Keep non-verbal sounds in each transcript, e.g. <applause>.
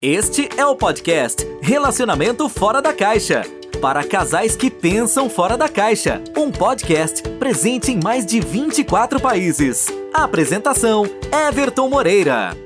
Este é o podcast Relacionamento Fora da Caixa. Para casais que pensam fora da caixa. Um podcast presente em mais de 24 países. apresentação: Everton Moreira.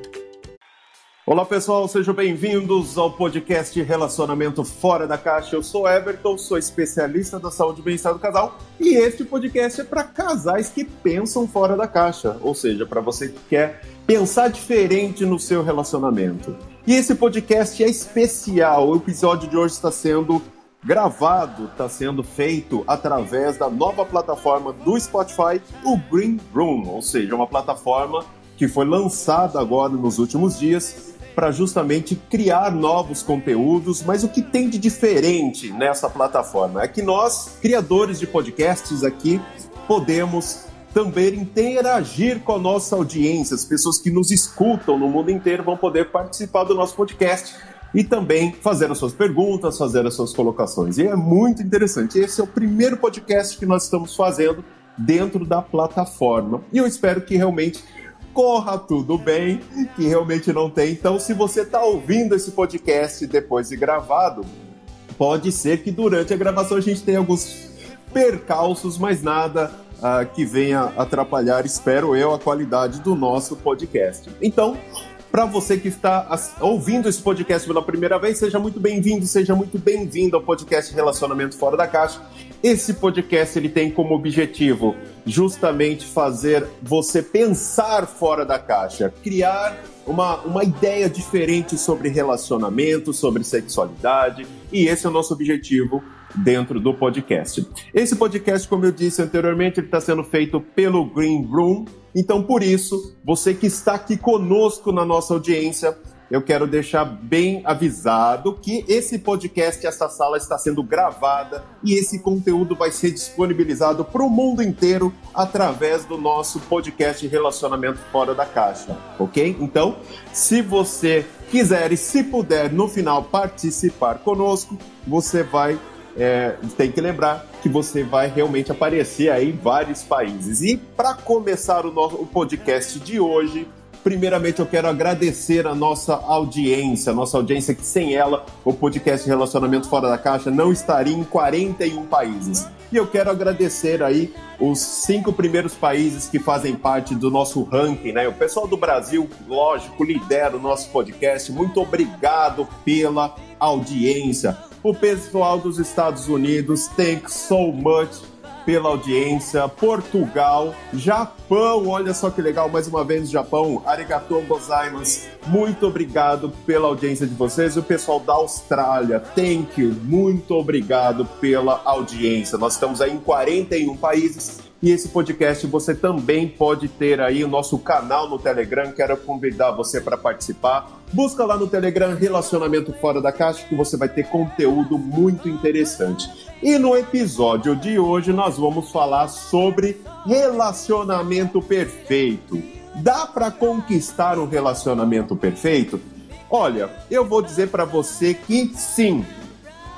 Olá pessoal, sejam bem-vindos ao podcast Relacionamento Fora da Caixa. Eu sou Everton, sou especialista da saúde e bem-estar do casal e este podcast é para casais que pensam fora da caixa, ou seja, para você que quer pensar diferente no seu relacionamento. E esse podcast é especial. O episódio de hoje está sendo gravado, está sendo feito através da nova plataforma do Spotify, o Green Room, ou seja, uma plataforma que foi lançada agora nos últimos dias para justamente criar novos conteúdos, mas o que tem de diferente nessa plataforma? É que nós, criadores de podcasts aqui, podemos também interagir com a nossa audiência. As pessoas que nos escutam no mundo inteiro vão poder participar do nosso podcast e também fazer as suas perguntas, fazer as suas colocações. E é muito interessante. Esse é o primeiro podcast que nós estamos fazendo dentro da plataforma. E eu espero que realmente corra tudo bem, que realmente não tem. Então, se você está ouvindo esse podcast depois de gravado, pode ser que durante a gravação a gente tenha alguns percalços, mas nada uh, que venha atrapalhar, espero eu, a qualidade do nosso podcast. Então, para você que está ouvindo esse podcast pela primeira vez, seja muito bem-vindo, seja muito bem-vindo ao podcast Relacionamento Fora da Caixa. Esse podcast ele tem como objetivo justamente fazer você pensar fora da caixa, criar uma, uma ideia diferente sobre relacionamento, sobre sexualidade, e esse é o nosso objetivo dentro do podcast. Esse podcast, como eu disse anteriormente, ele está sendo feito pelo Green Room. Então, por isso, você que está aqui conosco na nossa audiência, eu quero deixar bem avisado que esse podcast, essa sala está sendo gravada e esse conteúdo vai ser disponibilizado para o mundo inteiro através do nosso podcast Relacionamento Fora da Caixa, ok? Então, se você quiser e se puder no final participar conosco, você vai é, tem que lembrar que você vai realmente aparecer aí em vários países. E para começar o nosso o podcast de hoje, primeiramente eu quero agradecer a nossa audiência, a nossa audiência que sem ela o podcast Relacionamento Fora da Caixa não estaria em 41 países. E eu quero agradecer aí os cinco primeiros países que fazem parte do nosso ranking, né? O pessoal do Brasil, lógico, lidera o nosso podcast. Muito obrigado pela audiência. O pessoal dos Estados Unidos, thanks so much pela audiência. Portugal, Japão, olha só que legal, mais uma vez Japão. Arigatou gozaimasu. Muito obrigado pela audiência de vocês. O pessoal da Austrália, thank you. Muito obrigado pela audiência. Nós estamos aí em 41 países e esse podcast você também pode ter aí o nosso canal no Telegram. Quero convidar você para participar. Busca lá no Telegram Relacionamento Fora da Caixa que você vai ter conteúdo muito interessante. E no episódio de hoje nós vamos falar sobre relacionamento perfeito. Dá para conquistar um relacionamento perfeito? Olha, eu vou dizer para você que sim.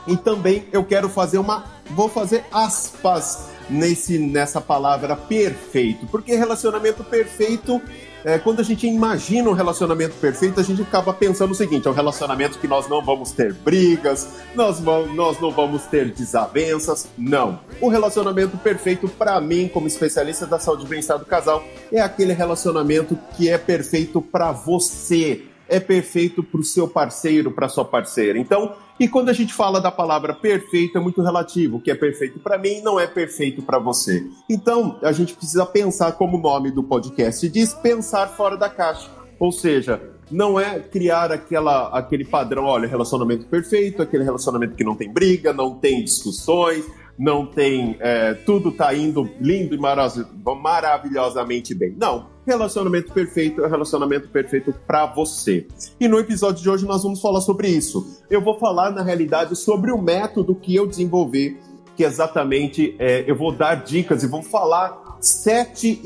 E também eu quero fazer uma vou fazer aspas nesse, nessa palavra perfeito, porque relacionamento perfeito, é, quando a gente imagina um relacionamento perfeito, a gente acaba pensando o seguinte: é um relacionamento que nós não vamos ter brigas, nós, nós não vamos ter desavenças. Não. O relacionamento perfeito, para mim, como especialista da saúde e bem-estar do casal, é aquele relacionamento que é perfeito para você é perfeito para o seu parceiro, para sua parceira. Então, e quando a gente fala da palavra perfeito, é muito relativo. O que é perfeito para mim não é perfeito para você. Então, a gente precisa pensar, como o nome do podcast diz, pensar fora da caixa. Ou seja, não é criar aquela, aquele padrão, olha, relacionamento perfeito, aquele relacionamento que não tem briga, não tem discussões, não tem. É, tudo tá indo lindo e maravilhosamente bem. Não. Relacionamento perfeito é relacionamento perfeito para você. E no episódio de hoje nós vamos falar sobre isso. Eu vou falar, na realidade, sobre o método que eu desenvolvi, que exatamente é, eu vou dar dicas e vou falar sete,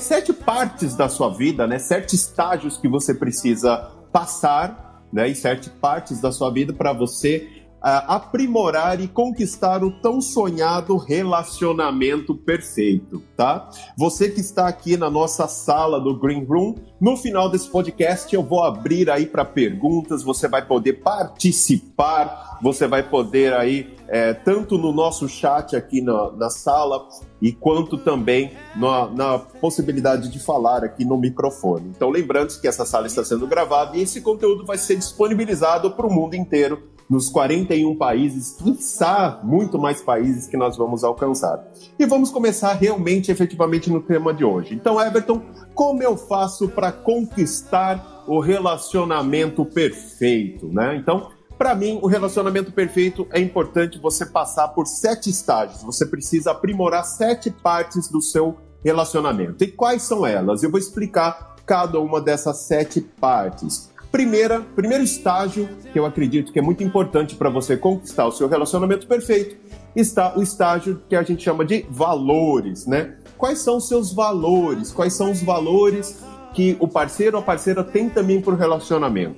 sete partes da sua vida, né? Sete estágios que você precisa passar, né? E sete partes da sua vida para você aprimorar e conquistar o tão sonhado relacionamento perfeito, tá? Você que está aqui na nossa sala do Green Room, no final desse podcast eu vou abrir aí para perguntas, você vai poder participar, você vai poder aí, é, tanto no nosso chat aqui na, na sala, e quanto também na, na, possibilidade de falar aqui no microfone. Então, lembrando que essa sala está sendo gravada e esse conteúdo vai ser disponibilizado para o mundo inteiro nos 41 países, quiçá muito mais países que nós vamos alcançar. E vamos começar realmente, efetivamente, no tema de hoje. Então, Everton, como eu faço para conquistar o relacionamento perfeito, né? Então, para mim, o relacionamento perfeito é importante você passar por sete estágios. Você precisa aprimorar sete partes do seu relacionamento. E quais são elas? Eu vou explicar cada uma dessas sete partes. Primeira, primeiro estágio que eu acredito que é muito importante para você conquistar o seu relacionamento perfeito está o estágio que a gente chama de valores, né? Quais são os seus valores? Quais são os valores que o parceiro ou a parceira tem também para o relacionamento?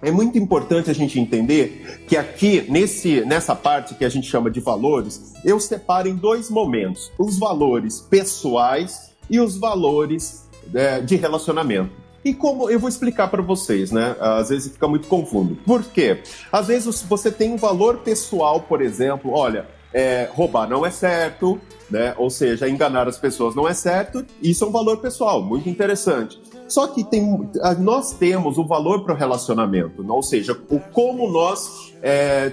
É muito importante a gente entender que aqui, nesse, nessa parte que a gente chama de valores, eu separo em dois momentos: os valores pessoais e os valores é, de relacionamento. E como eu vou explicar para vocês, né? Às vezes fica muito confuso. Por quê? Às vezes você tem um valor pessoal, por exemplo, olha, é, roubar não é certo, né? Ou seja, enganar as pessoas não é certo. Isso é um valor pessoal, muito interessante. Só que tem, nós temos o valor para o relacionamento, ou seja, o como nós é,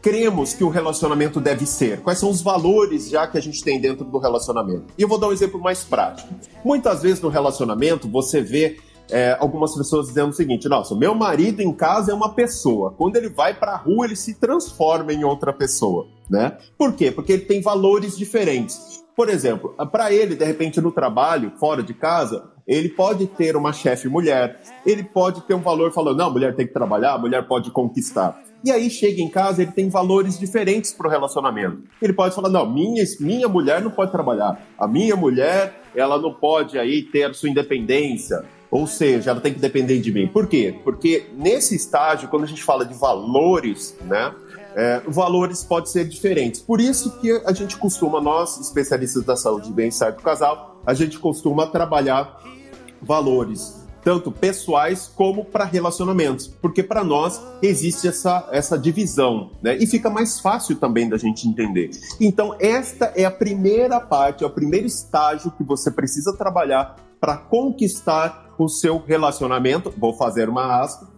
cremos que o relacionamento deve ser? Quais são os valores já que a gente tem dentro do relacionamento? E eu vou dar um exemplo mais prático. Muitas vezes no relacionamento você vê é, algumas pessoas dizendo o seguinte: nossa, meu marido em casa é uma pessoa. Quando ele vai para a rua, ele se transforma em outra pessoa, né? Por quê? Porque ele tem valores diferentes. Por exemplo, para ele, de repente, no trabalho, fora de casa, ele pode ter uma chefe mulher, ele pode ter um valor falando, não, mulher tem que trabalhar, mulher pode conquistar. E aí chega em casa, ele tem valores diferentes para o relacionamento. Ele pode falar, não, minha, minha mulher não pode trabalhar, a minha mulher, ela não pode aí ter sua independência, ou seja, ela tem que depender de mim. Por quê? Porque nesse estágio, quando a gente fala de valores, né? É, valores podem ser diferentes. Por isso que a gente costuma, nós, especialistas da saúde e bem-estar do casal, a gente costuma trabalhar valores tanto pessoais como para relacionamentos, porque para nós existe essa, essa divisão, né? E fica mais fácil também da gente entender. Então, esta é a primeira parte, é o primeiro estágio que você precisa trabalhar para conquistar o seu relacionamento. Vou fazer uma aspa.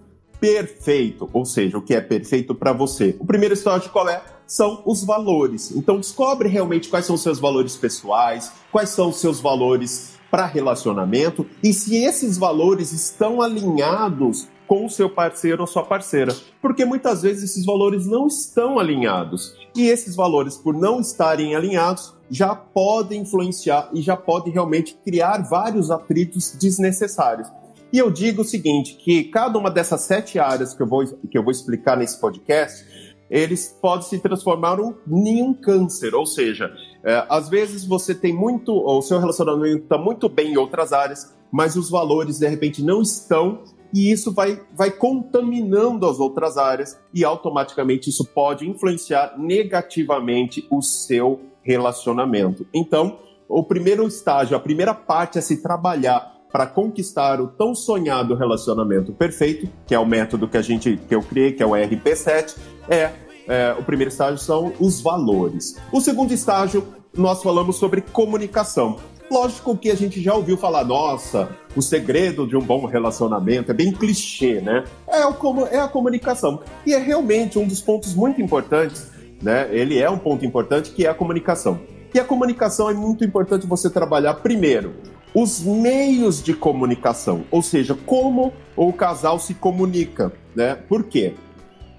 Perfeito, ou seja, o que é perfeito para você. O primeiro estágio qual é? São os valores. Então descobre realmente quais são os seus valores pessoais, quais são os seus valores para relacionamento e se esses valores estão alinhados com o seu parceiro ou sua parceira. Porque muitas vezes esses valores não estão alinhados. E esses valores, por não estarem alinhados, já podem influenciar e já podem realmente criar vários atritos desnecessários. E eu digo o seguinte, que cada uma dessas sete áreas que eu vou, que eu vou explicar nesse podcast, eles podem se transformar em um câncer, ou seja, é, às vezes você tem muito, o seu relacionamento está muito bem em outras áreas, mas os valores de repente não estão e isso vai, vai contaminando as outras áreas e automaticamente isso pode influenciar negativamente o seu relacionamento. Então, o primeiro estágio, a primeira parte a se trabalhar para conquistar o tão sonhado relacionamento perfeito, que é o método que a gente que eu criei, que é o RP7, é, é o primeiro estágio são os valores. O segundo estágio nós falamos sobre comunicação. Lógico que a gente já ouviu falar, nossa, o segredo de um bom relacionamento é bem clichê, né? É, o, é a comunicação. E é realmente um dos pontos muito importantes, né? Ele é um ponto importante que é a comunicação. E a comunicação é muito importante você trabalhar primeiro os meios de comunicação, ou seja, como o casal se comunica, né? Por quê?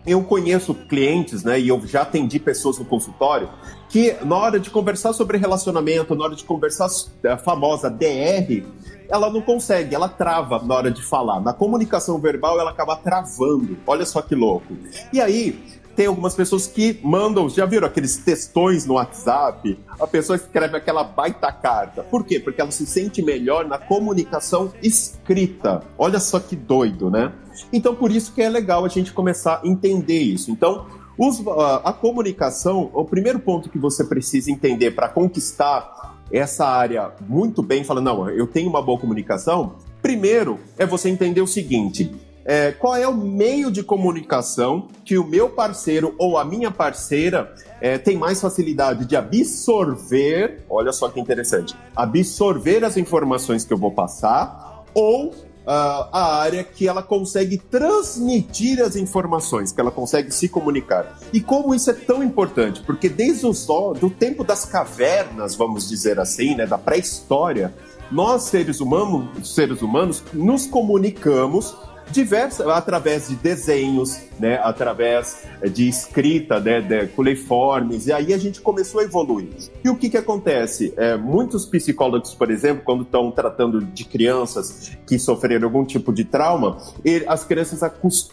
Eu conheço clientes, né, e eu já atendi pessoas no consultório, que na hora de conversar sobre relacionamento, na hora de conversar a famosa DR, ela não consegue, ela trava na hora de falar. Na comunicação verbal, ela acaba travando. Olha só que louco. E aí, tem algumas pessoas que mandam, já viram aqueles textões no WhatsApp? A pessoa escreve aquela baita carta. Por quê? Porque ela se sente melhor na comunicação escrita. Olha só que doido, né? Então, por isso que é legal a gente começar a entender isso. Então, Os, a comunicação, o primeiro ponto que você precisa entender para conquistar essa área muito bem, falando, não, eu tenho uma boa comunicação. Primeiro é você entender o seguinte: é, qual é o meio de comunicação que o meu parceiro ou a minha parceira é, tem mais facilidade de absorver, olha só que interessante, absorver as informações que eu vou passar, ou Uh, a área que ela consegue transmitir as informações, que ela consegue se comunicar. E como isso é tão importante? Porque desde o do tempo das cavernas, vamos dizer assim, né, da pré-história, nós seres humanos, seres humanos, nos comunicamos diversas, através de desenhos, né, através de escrita, né, de culeiformes, e aí a gente começou a evoluir. E o que que acontece? É, muitos psicólogos, por exemplo, quando estão tratando de crianças que sofreram algum tipo de trauma, as crianças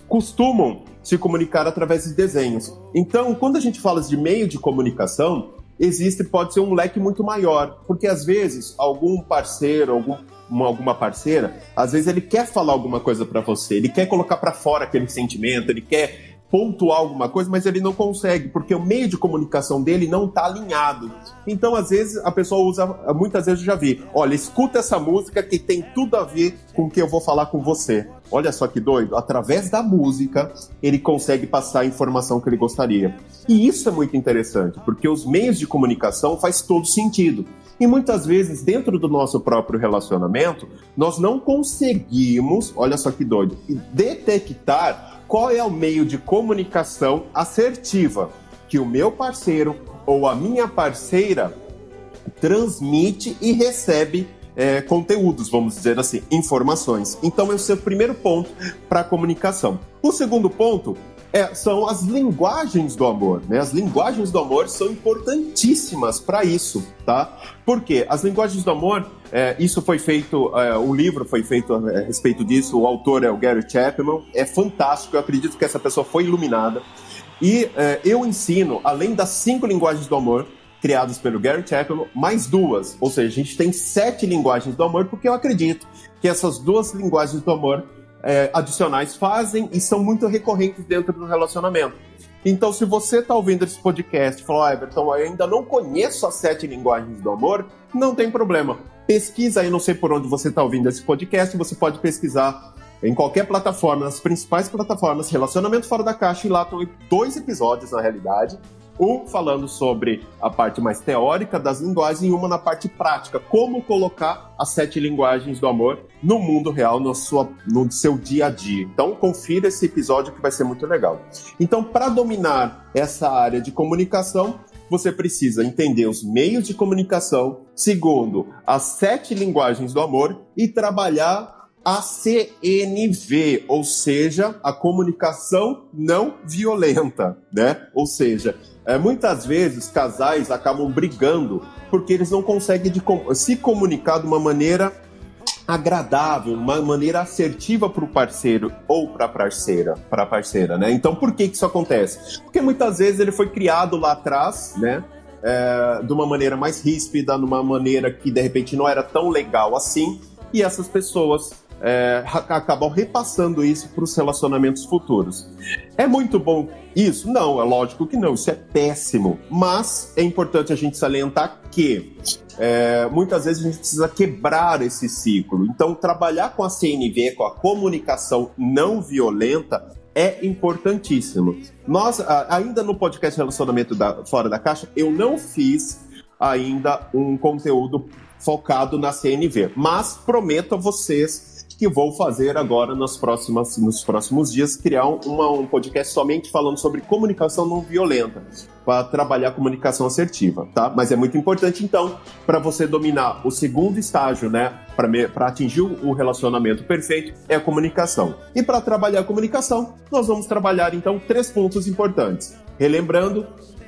costumam se comunicar através de desenhos. Então, quando a gente fala de meio de comunicação, existe, pode ser um leque muito maior, porque às vezes algum parceiro, algum uma, alguma parceira, às vezes ele quer falar alguma coisa para você, ele quer colocar para fora aquele sentimento, ele quer pontuar alguma coisa, mas ele não consegue, porque o meio de comunicação dele não está alinhado. Então, às vezes, a pessoa usa, muitas vezes eu já vi, olha, escuta essa música que tem tudo a ver com o que eu vou falar com você. Olha só que doido, através da música, ele consegue passar a informação que ele gostaria. E isso é muito interessante, porque os meios de comunicação faz todo sentido. E muitas vezes, dentro do nosso próprio relacionamento, nós não conseguimos, olha só que doido, detectar qual é o meio de comunicação assertiva que o meu parceiro ou a minha parceira transmite e recebe é, conteúdos, vamos dizer assim, informações. Então, esse é o primeiro ponto para a comunicação. O segundo ponto é, são as linguagens do amor. Né? As linguagens do amor são importantíssimas para isso, tá? Porque as linguagens do amor, é, isso foi feito, é, o livro foi feito a respeito disso, o autor é o Gary Chapman, é fantástico, eu acredito que essa pessoa foi iluminada. E é, eu ensino, além das cinco linguagens do amor, criadas pelo Gary Chapman, mais duas. Ou seja, a gente tem sete linguagens do amor, porque eu acredito que essas duas linguagens do amor é, adicionais fazem e são muito recorrentes dentro do relacionamento. Então, se você está ouvindo esse podcast e falou, ah, Everton, eu ainda não conheço as sete linguagens do amor, não tem problema. Pesquisa aí, não sei por onde você está ouvindo esse podcast, você pode pesquisar em qualquer plataforma, nas principais plataformas, Relacionamento Fora da Caixa, e lá estão dois episódios, na realidade, um falando sobre a parte mais teórica das linguagens e uma na parte prática, como colocar as sete linguagens do amor no mundo real, no, sua, no seu dia a dia. Então, confira esse episódio que vai ser muito legal. Então, para dominar essa área de comunicação, você precisa entender os meios de comunicação, segundo, as sete linguagens do amor e trabalhar a CNV, ou seja, a comunicação não violenta, né? Ou seja, é, muitas vezes casais acabam brigando porque eles não conseguem de, se comunicar de uma maneira agradável, uma maneira assertiva para o parceiro ou para a parceira, para parceira, né? Então, por que, que isso acontece? Porque muitas vezes ele foi criado lá atrás, né? É, de uma maneira mais ríspida, numa maneira que de repente não era tão legal assim, e essas pessoas é, acabam repassando isso para os relacionamentos futuros. É muito bom isso? Não, é lógico que não, isso é péssimo. Mas é importante a gente salientar que é, muitas vezes a gente precisa quebrar esse ciclo. Então, trabalhar com a CNV, com a comunicação não violenta, é importantíssimo. Nós, ainda no podcast Relacionamento da, Fora da Caixa, eu não fiz ainda um conteúdo focado na CNV, mas prometo a vocês que vou fazer agora nas próximas, nos próximos dias, criar uma, um podcast somente falando sobre comunicação não violenta, para trabalhar comunicação assertiva, tá? Mas é muito importante, então, para você dominar o segundo estágio, né, para atingir o relacionamento perfeito, é a comunicação. E para trabalhar a comunicação, nós vamos trabalhar, então, três pontos importantes. Relembrando,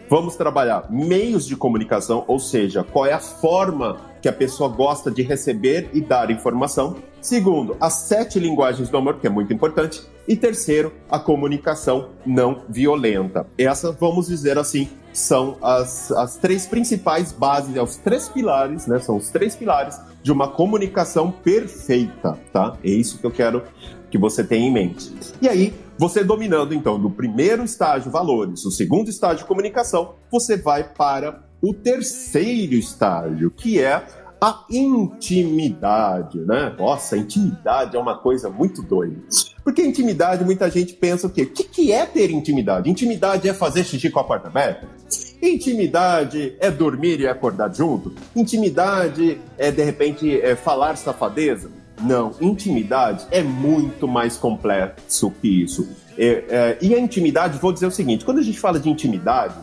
vamos trabalhar meios de comunicação, ou seja, qual é a forma que a pessoa gosta de receber e dar informação. Segundo, as sete linguagens do amor, que é muito importante. E terceiro, a comunicação não violenta. Essas, vamos dizer assim, são as, as três principais bases, os três pilares, né? São os três pilares de uma comunicação perfeita, tá? É isso que eu quero que você tem em mente. E aí, você dominando então no primeiro estágio valores, o segundo estágio comunicação, você vai para o terceiro estágio, que é a intimidade, né? Nossa, intimidade é uma coisa muito doida. Porque intimidade, muita gente pensa o quê? O que, que é ter intimidade? Intimidade é fazer xixi com a porta aberta? Intimidade é dormir e acordar junto? Intimidade é, de repente, é falar safadeza? Não, intimidade é muito mais complexo que isso. É, é, e a intimidade, vou dizer o seguinte: quando a gente fala de intimidade,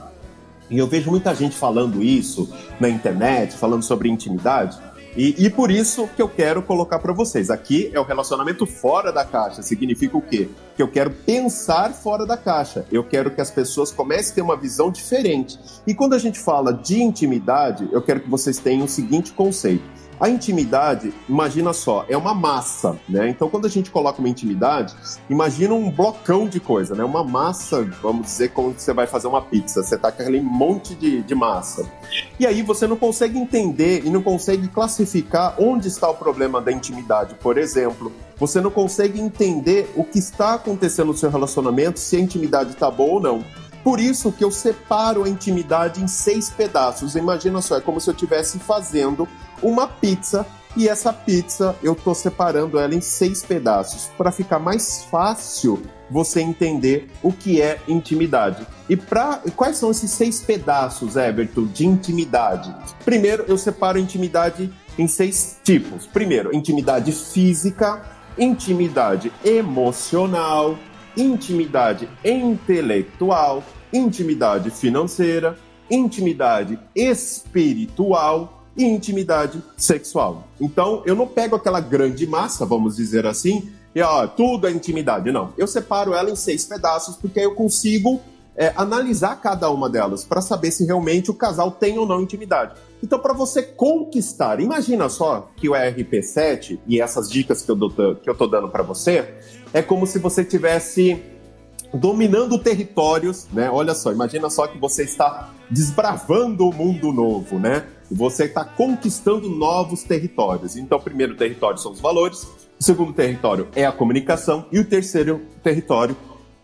e eu vejo muita gente falando isso na internet, falando sobre intimidade, e, e por isso que eu quero colocar para vocês. Aqui é o relacionamento fora da caixa. Significa o quê? Que eu quero pensar fora da caixa. Eu quero que as pessoas comecem a ter uma visão diferente. E quando a gente fala de intimidade, eu quero que vocês tenham o seguinte conceito a intimidade, imagina só, é uma massa, né? Então, quando a gente coloca uma intimidade, imagina um blocão de coisa, né? Uma massa, vamos dizer, como você vai fazer uma pizza. Você tá com aquele monte de, de massa. E aí você não consegue entender e não consegue classificar onde está o problema da intimidade, por exemplo. Você não consegue entender o que está acontecendo no seu relacionamento, se a intimidade está boa ou não. Por isso que eu separo a intimidade em seis pedaços. Imagina só, é como se eu estivesse fazendo uma pizza e essa pizza eu tô separando ela em seis pedaços para ficar mais fácil você entender o que é intimidade. E para quais são esses seis pedaços, Everton, de intimidade? Primeiro, eu separo a intimidade em seis tipos. Primeiro, intimidade física, intimidade emocional, intimidade intelectual, intimidade financeira, intimidade espiritual e intimidade sexual. Então, eu não pego aquela grande massa, vamos dizer assim, e ó, tudo é intimidade. Não, eu separo ela em seis pedaços porque eu consigo é, analisar cada uma delas para saber se realmente o casal tem ou não intimidade. Então, para você conquistar, imagina só que o RP7 e essas dicas que eu, dou, que eu tô dando para você é como se você tivesse dominando territórios, né? Olha só, imagina só que você está desbravando o mundo novo, né? Você está conquistando novos territórios. Então, o primeiro território são os valores, o segundo território é a comunicação e o terceiro território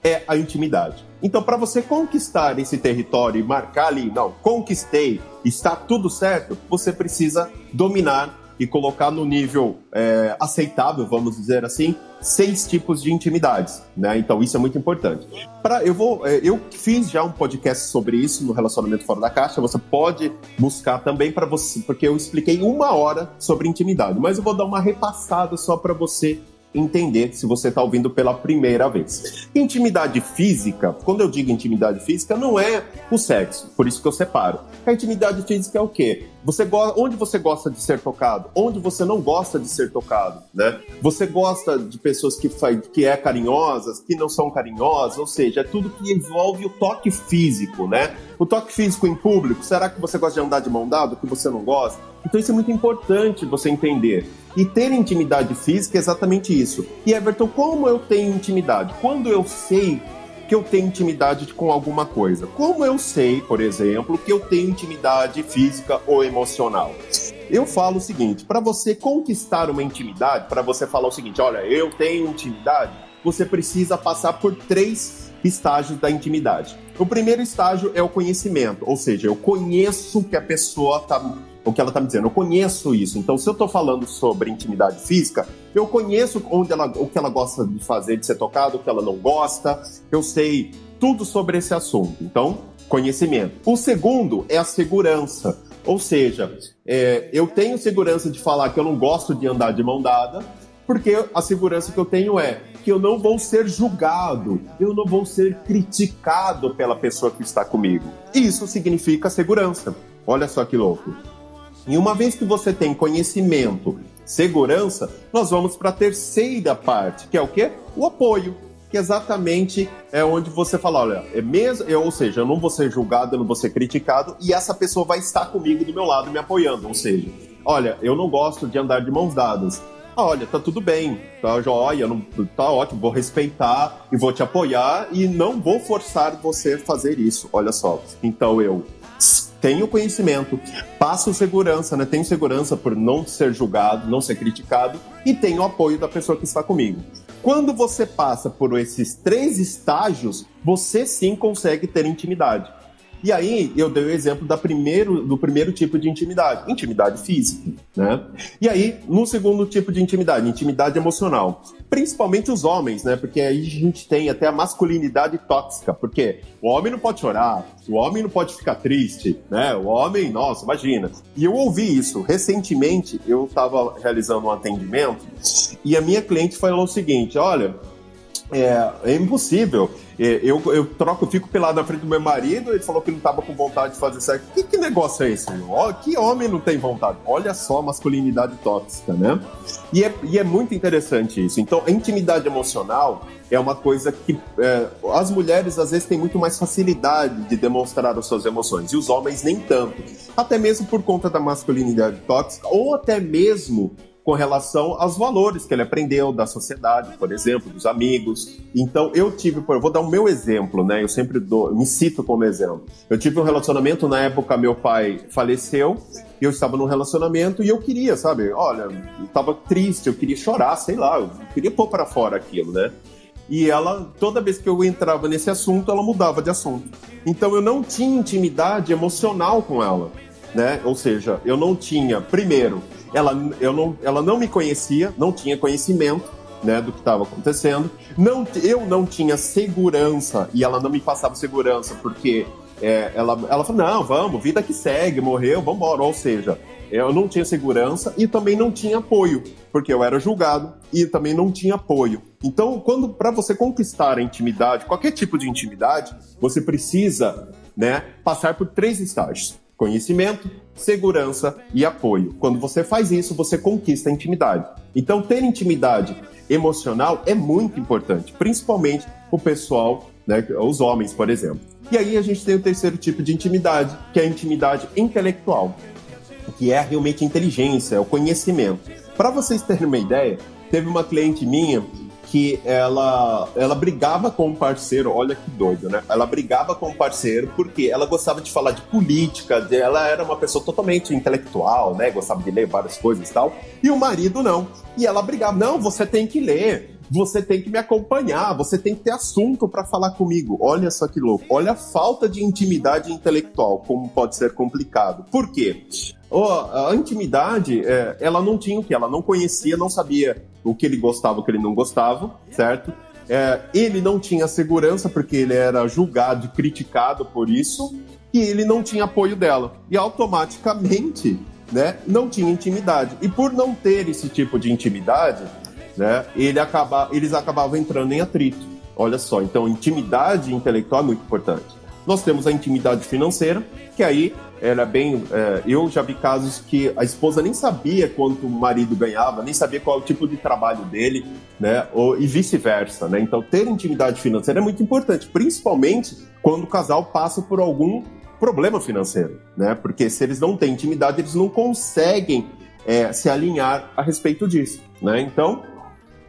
é a intimidade. Então, para você conquistar esse território e marcar ali, não, conquistei, está tudo certo, você precisa dominar e colocar no nível é, aceitável, vamos dizer assim, seis tipos de intimidades, né? Então isso é muito importante. Para eu vou, é, eu fiz já um podcast sobre isso no relacionamento fora da caixa. Você pode buscar também para você, porque eu expliquei uma hora sobre intimidade, mas eu vou dar uma repassada só para você entender se você está ouvindo pela primeira vez. Intimidade física, quando eu digo intimidade física, não é o sexo, por isso que eu separo. A intimidade física é o quê? Você onde você gosta de ser tocado, onde você não gosta de ser tocado, né? Você gosta de pessoas que que é carinhosas, que não são carinhosas, ou seja, é tudo que envolve o toque físico, né? O toque físico em público, será que você gosta de andar de mão dada, que você não gosta? Então isso é muito importante você entender. E ter intimidade física é exatamente isso. E Everton, como eu tenho intimidade? Quando eu sei que eu tenho intimidade com alguma coisa? Como eu sei, por exemplo, que eu tenho intimidade física ou emocional? Eu falo o seguinte: para você conquistar uma intimidade, para você falar o seguinte, olha, eu tenho intimidade, você precisa passar por três estágios da intimidade. O primeiro estágio é o conhecimento, ou seja, eu conheço que a pessoa está o que ela está me dizendo. Eu conheço isso. Então, se eu estou falando sobre intimidade física, eu conheço onde ela, o que ela gosta de fazer, de ser tocado, o que ela não gosta. Eu sei tudo sobre esse assunto. Então, conhecimento. O segundo é a segurança. Ou seja, é, eu tenho segurança de falar que eu não gosto de andar de mão dada, porque a segurança que eu tenho é que eu não vou ser julgado, eu não vou ser criticado pela pessoa que está comigo. Isso significa segurança. Olha só que louco. E uma vez que você tem conhecimento, segurança, nós vamos para a terceira parte, que é o quê? O apoio. Que exatamente é onde você fala, olha, é mesmo, eu, ou seja, eu não vou ser julgado, eu não vou ser criticado, e essa pessoa vai estar comigo do meu lado me apoiando. Ou seja, olha, eu não gosto de andar de mãos dadas. Ah, olha, tá tudo bem, tá joia, não, tá ótimo, vou respeitar e vou te apoiar e não vou forçar você a fazer isso. Olha só. Então eu tenho conhecimento, passo segurança, né? Tenho segurança por não ser julgado, não ser criticado e tenho apoio da pessoa que está comigo. quando você passa por esses três estágios, você sim consegue ter intimidade. E aí eu dei o exemplo da primeiro, do primeiro tipo de intimidade, intimidade física, né? E aí, no segundo tipo de intimidade, intimidade emocional. Principalmente os homens, né? Porque aí a gente tem até a masculinidade tóxica, porque o homem não pode chorar, o homem não pode ficar triste, né? O homem, nossa, imagina. E eu ouvi isso. Recentemente, eu estava realizando um atendimento e a minha cliente falou o seguinte: olha, é, é impossível. É, eu, eu troco, fico pelado na frente do meu marido, ele falou que não estava com vontade de fazer sexo. Que, que negócio é esse? Ó, que homem não tem vontade? Olha só a masculinidade tóxica, né? E é, e é muito interessante isso. Então, a intimidade emocional é uma coisa que é, as mulheres às vezes têm muito mais facilidade de demonstrar as suas emoções e os homens nem tanto. Até mesmo por conta da masculinidade tóxica ou até mesmo com relação aos valores que ele aprendeu da sociedade, por exemplo, dos amigos. Então, eu tive, eu vou dar o meu exemplo, né? Eu sempre dou, me cito como exemplo. Eu tive um relacionamento, na época meu pai faleceu, eu estava num relacionamento e eu queria, sabe? Olha, eu estava triste, eu queria chorar, sei lá, eu queria pôr para fora aquilo, né? E ela, toda vez que eu entrava nesse assunto, ela mudava de assunto. Então eu não tinha intimidade emocional com ela, né? Ou seja, eu não tinha, primeiro, ela, eu não, ela não me conhecia, não tinha conhecimento né, do que estava acontecendo. Não, eu não tinha segurança e ela não me passava segurança porque é, ela, ela falou: não, vamos, vida que segue, morreu, vamos embora. Ou seja, eu não tinha segurança e também não tinha apoio, porque eu era julgado e também não tinha apoio. Então, quando para você conquistar a intimidade, qualquer tipo de intimidade, você precisa né, passar por três estágios conhecimento, segurança e apoio. Quando você faz isso, você conquista a intimidade. Então, ter intimidade emocional é muito importante, principalmente o pessoal, né, os homens, por exemplo. E aí a gente tem o terceiro tipo de intimidade, que é a intimidade intelectual, que é realmente a inteligência, é o conhecimento. Para vocês terem uma ideia, teve uma cliente minha que ela, ela brigava com o parceiro, olha que doido, né? Ela brigava com o parceiro porque ela gostava de falar de política, ela era uma pessoa totalmente intelectual, né? Gostava de ler várias coisas e tal. E o marido não. E ela brigava, não, você tem que ler você tem que me acompanhar, você tem que ter assunto para falar comigo. Olha só que louco. Olha a falta de intimidade intelectual, como pode ser complicado. Por quê? Oh, a intimidade, é, ela não tinha o que? Ela não conhecia, não sabia o que ele gostava, o que ele não gostava, certo? É, ele não tinha segurança porque ele era julgado e criticado por isso, e ele não tinha apoio dela. E automaticamente, né, não tinha intimidade. E por não ter esse tipo de intimidade, né, ele acaba, eles acabavam entrando em atrito. Olha só, então intimidade intelectual é muito importante. Nós temos a intimidade financeira, que aí ela é bem. É, eu já vi casos que a esposa nem sabia quanto o marido ganhava, nem sabia qual é o tipo de trabalho dele, né? Ou, e vice-versa, né? Então, ter intimidade financeira é muito importante, principalmente quando o casal passa por algum problema financeiro, né? Porque se eles não têm intimidade, eles não conseguem é, se alinhar a respeito disso, né? Então,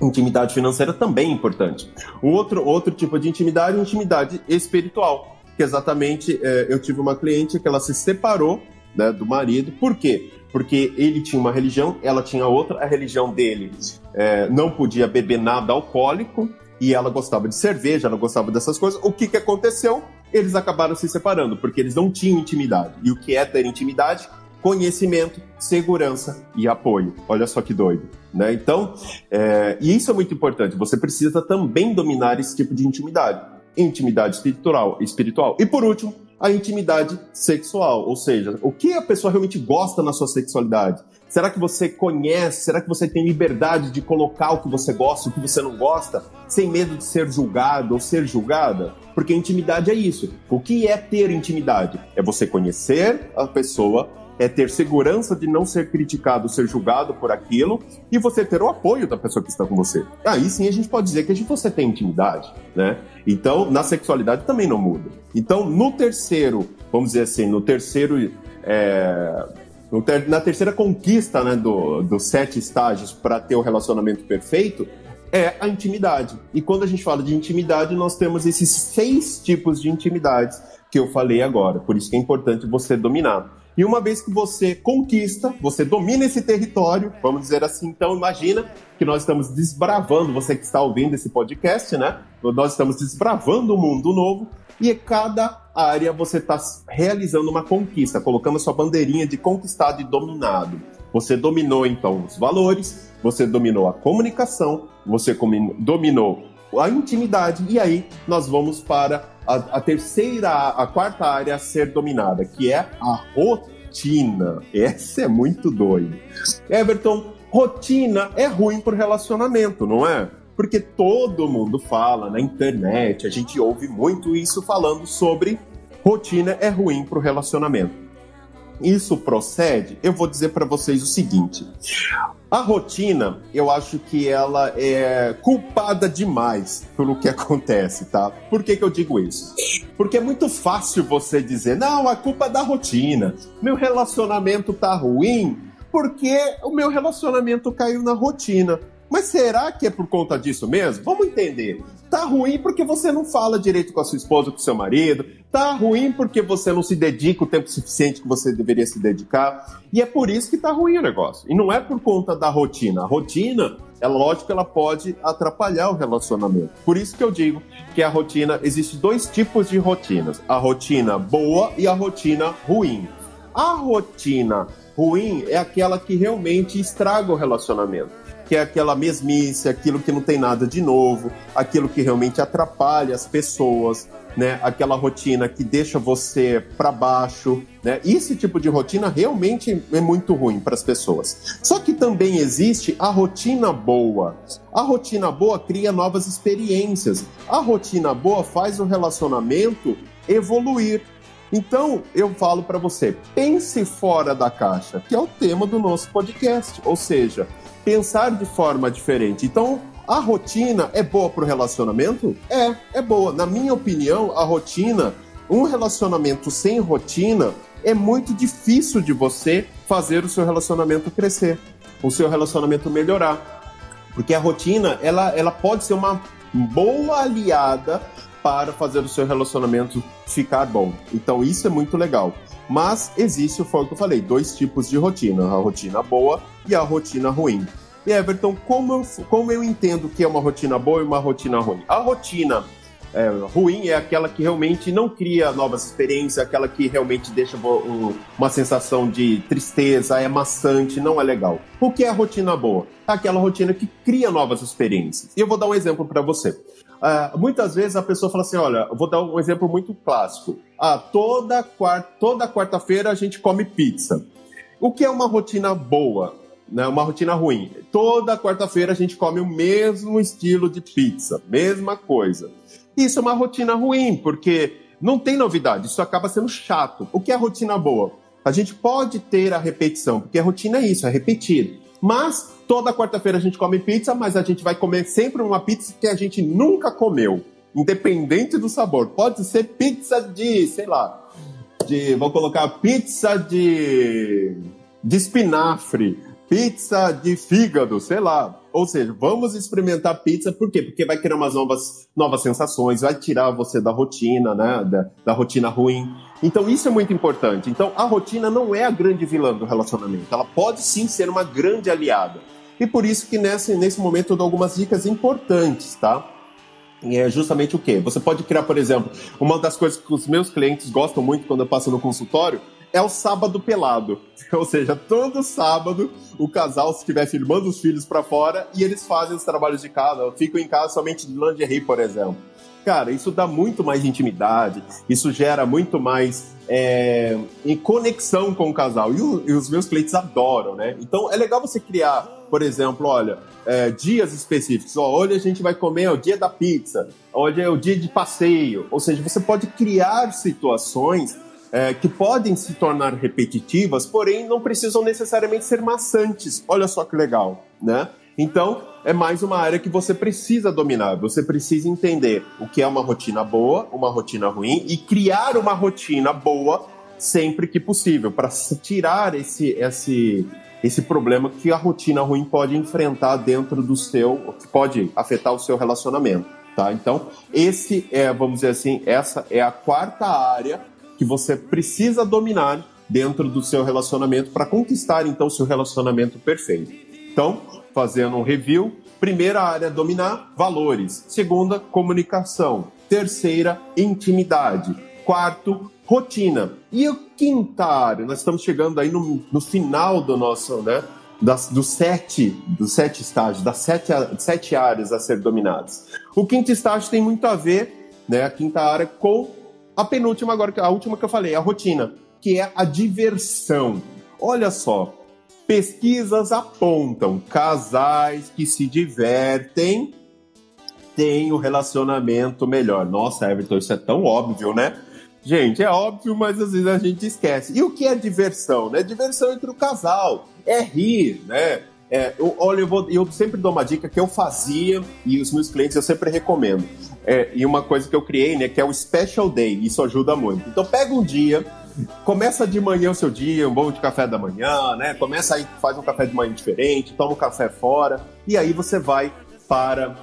intimidade financeira também é importante. O outro, outro tipo de intimidade é intimidade espiritual que exatamente é, eu tive uma cliente que ela se separou né, do marido. Por quê? Porque ele tinha uma religião, ela tinha outra. A religião dele é, não podia beber nada alcoólico e ela gostava de cerveja, ela gostava dessas coisas. O que, que aconteceu? Eles acabaram se separando porque eles não tinham intimidade. E o que é ter intimidade? Conhecimento, segurança e apoio. Olha só que doido. Né? Então, é, e isso é muito importante. Você precisa também dominar esse tipo de intimidade intimidade espiritual, espiritual. E por último, a intimidade sexual, ou seja, o que a pessoa realmente gosta na sua sexualidade. Será que você conhece? Será que você tem liberdade de colocar o que você gosta, o que você não gosta, sem medo de ser julgado ou ser julgada? Porque intimidade é isso. O que é ter intimidade? É você conhecer a pessoa, é ter segurança de não ser criticado, ser julgado por aquilo e você ter o apoio da pessoa que está com você. Aí sim a gente pode dizer que a gente, você tem intimidade, né? Então, na sexualidade também não muda. Então, no terceiro, vamos dizer assim, no terceiro. É, no ter, na terceira conquista né, do, dos sete estágios para ter o relacionamento perfeito, é a intimidade. E quando a gente fala de intimidade, nós temos esses seis tipos de intimidades que eu falei agora. Por isso que é importante você dominar. E uma vez que você conquista, você domina esse território, vamos dizer assim, então imagina que nós estamos desbravando, você que está ouvindo esse podcast, né? Nós estamos desbravando um mundo novo e cada área você está realizando uma conquista, colocando a sua bandeirinha de conquistado e dominado. Você dominou então os valores, você dominou a comunicação, você dominou a intimidade, e aí nós vamos para a, a terceira, a quarta área a ser dominada, que é a rotina. Essa é muito doido. Everton, rotina é ruim para relacionamento, não é? Porque todo mundo fala na internet, a gente ouve muito isso falando sobre rotina é ruim para o relacionamento isso procede, eu vou dizer para vocês o seguinte: a rotina, eu acho que ela é culpada demais pelo que acontece, tá? Por que, que eu digo isso? Porque é muito fácil você dizer, não, a culpa é da rotina, meu relacionamento tá ruim porque o meu relacionamento caiu na rotina. Mas será que é por conta disso mesmo? Vamos entender. Tá ruim porque você não fala direito com a sua esposa, com o seu marido. Tá ruim porque você não se dedica o tempo suficiente que você deveria se dedicar. E é por isso que tá ruim o negócio. E não é por conta da rotina. A rotina, é lógico ela pode atrapalhar o relacionamento. Por isso que eu digo que a rotina, existe dois tipos de rotinas: a rotina boa e a rotina ruim. A rotina ruim é aquela que realmente estraga o relacionamento que é aquela mesmice, aquilo que não tem nada de novo, aquilo que realmente atrapalha as pessoas, né? Aquela rotina que deixa você para baixo, né? Esse tipo de rotina realmente é muito ruim para as pessoas. Só que também existe a rotina boa. A rotina boa cria novas experiências. A rotina boa faz o relacionamento evoluir. Então, eu falo para você, pense fora da caixa, que é o tema do nosso podcast. Ou seja, pensar de forma diferente. Então, a rotina é boa para o relacionamento? É, é boa. Na minha opinião, a rotina, um relacionamento sem rotina, é muito difícil de você fazer o seu relacionamento crescer, o seu relacionamento melhorar. Porque a rotina, ela, ela pode ser uma boa aliada para fazer o seu relacionamento ficar bom. Então, isso é muito legal. Mas existe, foi o que eu falei, dois tipos de rotina: a rotina boa e a rotina ruim. E Everton, como eu, como eu entendo que é uma rotina boa e uma rotina ruim? A rotina é, ruim é aquela que realmente não cria novas experiências, aquela que realmente deixa um, uma sensação de tristeza, é maçante, não é legal. O que é a rotina boa? Aquela rotina que cria novas experiências. E eu vou dar um exemplo para você. Uh, muitas vezes a pessoa fala assim: olha, vou dar um exemplo muito clássico. Ah, toda quarta, toda quarta-feira a gente come pizza. O que é uma rotina boa? Né, uma rotina ruim. Toda quarta-feira a gente come o mesmo estilo de pizza, mesma coisa. Isso é uma rotina ruim, porque não tem novidade, isso acaba sendo chato. O que é rotina boa? A gente pode ter a repetição, porque a rotina é isso, é repetir. Mas toda quarta-feira a gente come pizza, mas a gente vai comer sempre uma pizza que a gente nunca comeu, independente do sabor. Pode ser pizza de, sei lá, de, vou colocar pizza de de espinafre, pizza de fígado, sei lá. Ou seja, vamos experimentar pizza, por quê? Porque vai criar umas novas, novas sensações, vai tirar você da rotina, né? Da, da rotina ruim. Então, isso é muito importante. Então, a rotina não é a grande vilã do relacionamento. Ela pode sim ser uma grande aliada. E por isso que nesse, nesse momento eu dou algumas dicas importantes, tá? E é justamente o quê? Você pode criar, por exemplo, uma das coisas que os meus clientes gostam muito quando eu passo no consultório é o sábado pelado. <laughs> Ou seja, todo sábado o casal estiver filmando os filhos para fora e eles fazem os trabalhos de casa, ficam em casa somente de lingerie, por exemplo. Cara, isso dá muito mais intimidade, isso gera muito mais é, em conexão com o casal. E, o, e, os meus clientes adoram, né? Então é legal você criar, por exemplo, olha, é, dias específicos. Ó, hoje a gente vai comer é o dia da pizza, hoje é o dia de passeio. Ou seja, você pode criar situações é, que podem se tornar repetitivas, porém não precisam necessariamente ser maçantes. Olha só que legal, né? Então, é mais uma área que você precisa dominar. Você precisa entender o que é uma rotina boa, uma rotina ruim e criar uma rotina boa sempre que possível para tirar esse, esse, esse problema que a rotina ruim pode enfrentar dentro do seu, que pode afetar o seu relacionamento, tá? Então, esse é, vamos dizer assim, essa é a quarta área que você precisa dominar dentro do seu relacionamento para conquistar então seu relacionamento perfeito. Então, fazendo um review, primeira área dominar valores, segunda comunicação, terceira intimidade, quarto rotina e o quinta área. Nós estamos chegando aí no, no final do nosso, né? Das, dos sete dos sete estágios, das sete, sete áreas a ser dominadas. O quinto estágio tem muito a ver, né? A quinta área com a penúltima agora, a última que eu falei, a rotina, que é a diversão. Olha só, pesquisas apontam casais que se divertem têm o um relacionamento melhor. Nossa, Everton, isso é tão óbvio, né? Gente, é óbvio, mas às vezes a gente esquece. E o que é diversão? Né? Diversão entre o casal, é rir, né? É, eu, olha, eu, vou, eu sempre dou uma dica que eu fazia e os meus clientes eu sempre recomendo. É, e uma coisa que eu criei, né, que é o Special Day, isso ajuda muito. Então pega um dia, começa de manhã o seu dia, um bom de café da manhã, né? Começa aí, faz um café de manhã diferente, toma um café fora, e aí você vai para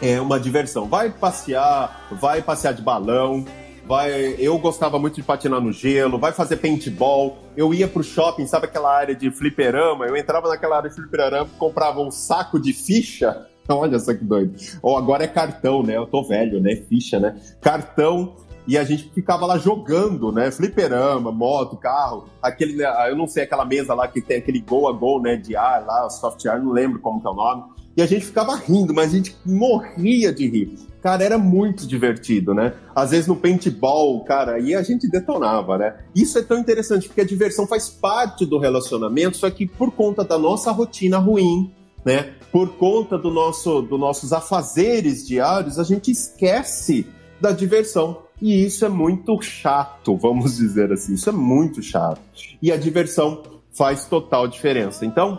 é, uma diversão. Vai passear, vai passear de balão, vai. Eu gostava muito de patinar no gelo, vai fazer paintball. Eu ia pro shopping, sabe aquela área de fliperama? Eu entrava naquela área de fliperama, comprava um saco de ficha <laughs> Olha só que doido. Ou agora é cartão, né? Eu tô velho, né? Ficha, né? Cartão e a gente ficava lá jogando, né? Fliperama, moto, carro, aquele, né? eu não sei, aquela mesa lá que tem aquele gol a gol, né? De ar lá, soft ar, não lembro como que é o nome. E a gente ficava rindo, mas a gente morria de rir. Cara, era muito divertido, né? Às vezes no paintball, cara, aí a gente detonava, né? Isso é tão interessante, porque a diversão faz parte do relacionamento, só que por conta da nossa rotina ruim, né? Por conta do nosso, dos nossos afazeres diários, a gente esquece da diversão. E isso é muito chato, vamos dizer assim. Isso é muito chato. E a diversão faz total diferença. Então,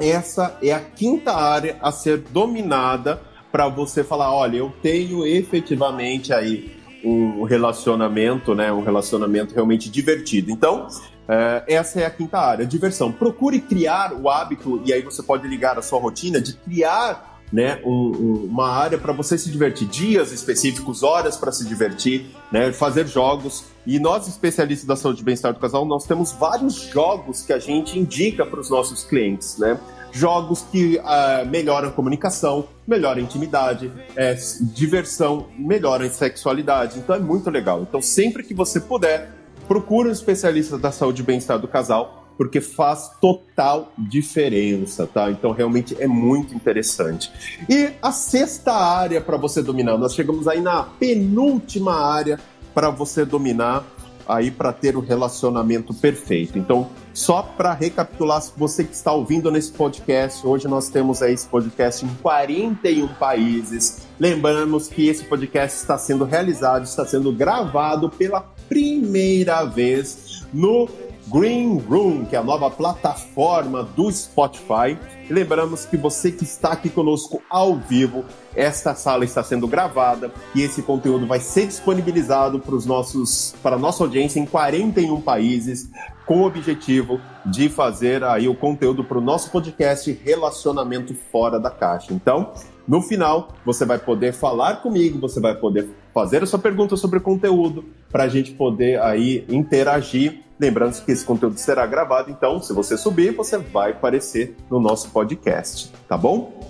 essa é a quinta área a ser dominada para você falar, olha, eu tenho efetivamente aí um relacionamento, né, um relacionamento realmente divertido. Então, é, essa é a quinta área, diversão. Procure criar o hábito, e aí você pode ligar a sua rotina de criar né, um, um, uma área para você se divertir, dias específicos, horas para se divertir, né, fazer jogos. E nós, especialistas da saúde e bem-estar do casal, nós temos vários jogos que a gente indica para os nossos clientes, né? Jogos que uh, melhoram a comunicação, melhoram a intimidade, é, diversão, melhoram a sexualidade. Então é muito legal. Então, sempre que você puder, procure um especialista da saúde e bem-estar do casal, porque faz total diferença, tá? Então realmente é muito interessante. E a sexta área para você dominar, nós chegamos aí na penúltima área para você dominar aí para ter o relacionamento perfeito. Então, só para recapitular, você que está ouvindo nesse podcast, hoje nós temos aí esse podcast em 41 países. Lembramos que esse podcast está sendo realizado, está sendo gravado pela primeira vez no Green Room, que é a nova plataforma do Spotify. Lembramos que você que está aqui conosco ao vivo, esta sala está sendo gravada e esse conteúdo vai ser disponibilizado para os nossos para a nossa audiência em 41 países, com o objetivo de fazer aí o conteúdo para o nosso podcast Relacionamento Fora da Caixa. Então, no final, você vai poder falar comigo, você vai poder fazer a sua pergunta sobre o conteúdo, para a gente poder aí interagir. Lembrando que esse conteúdo será gravado, então, se você subir, você vai aparecer no nosso podcast, tá bom?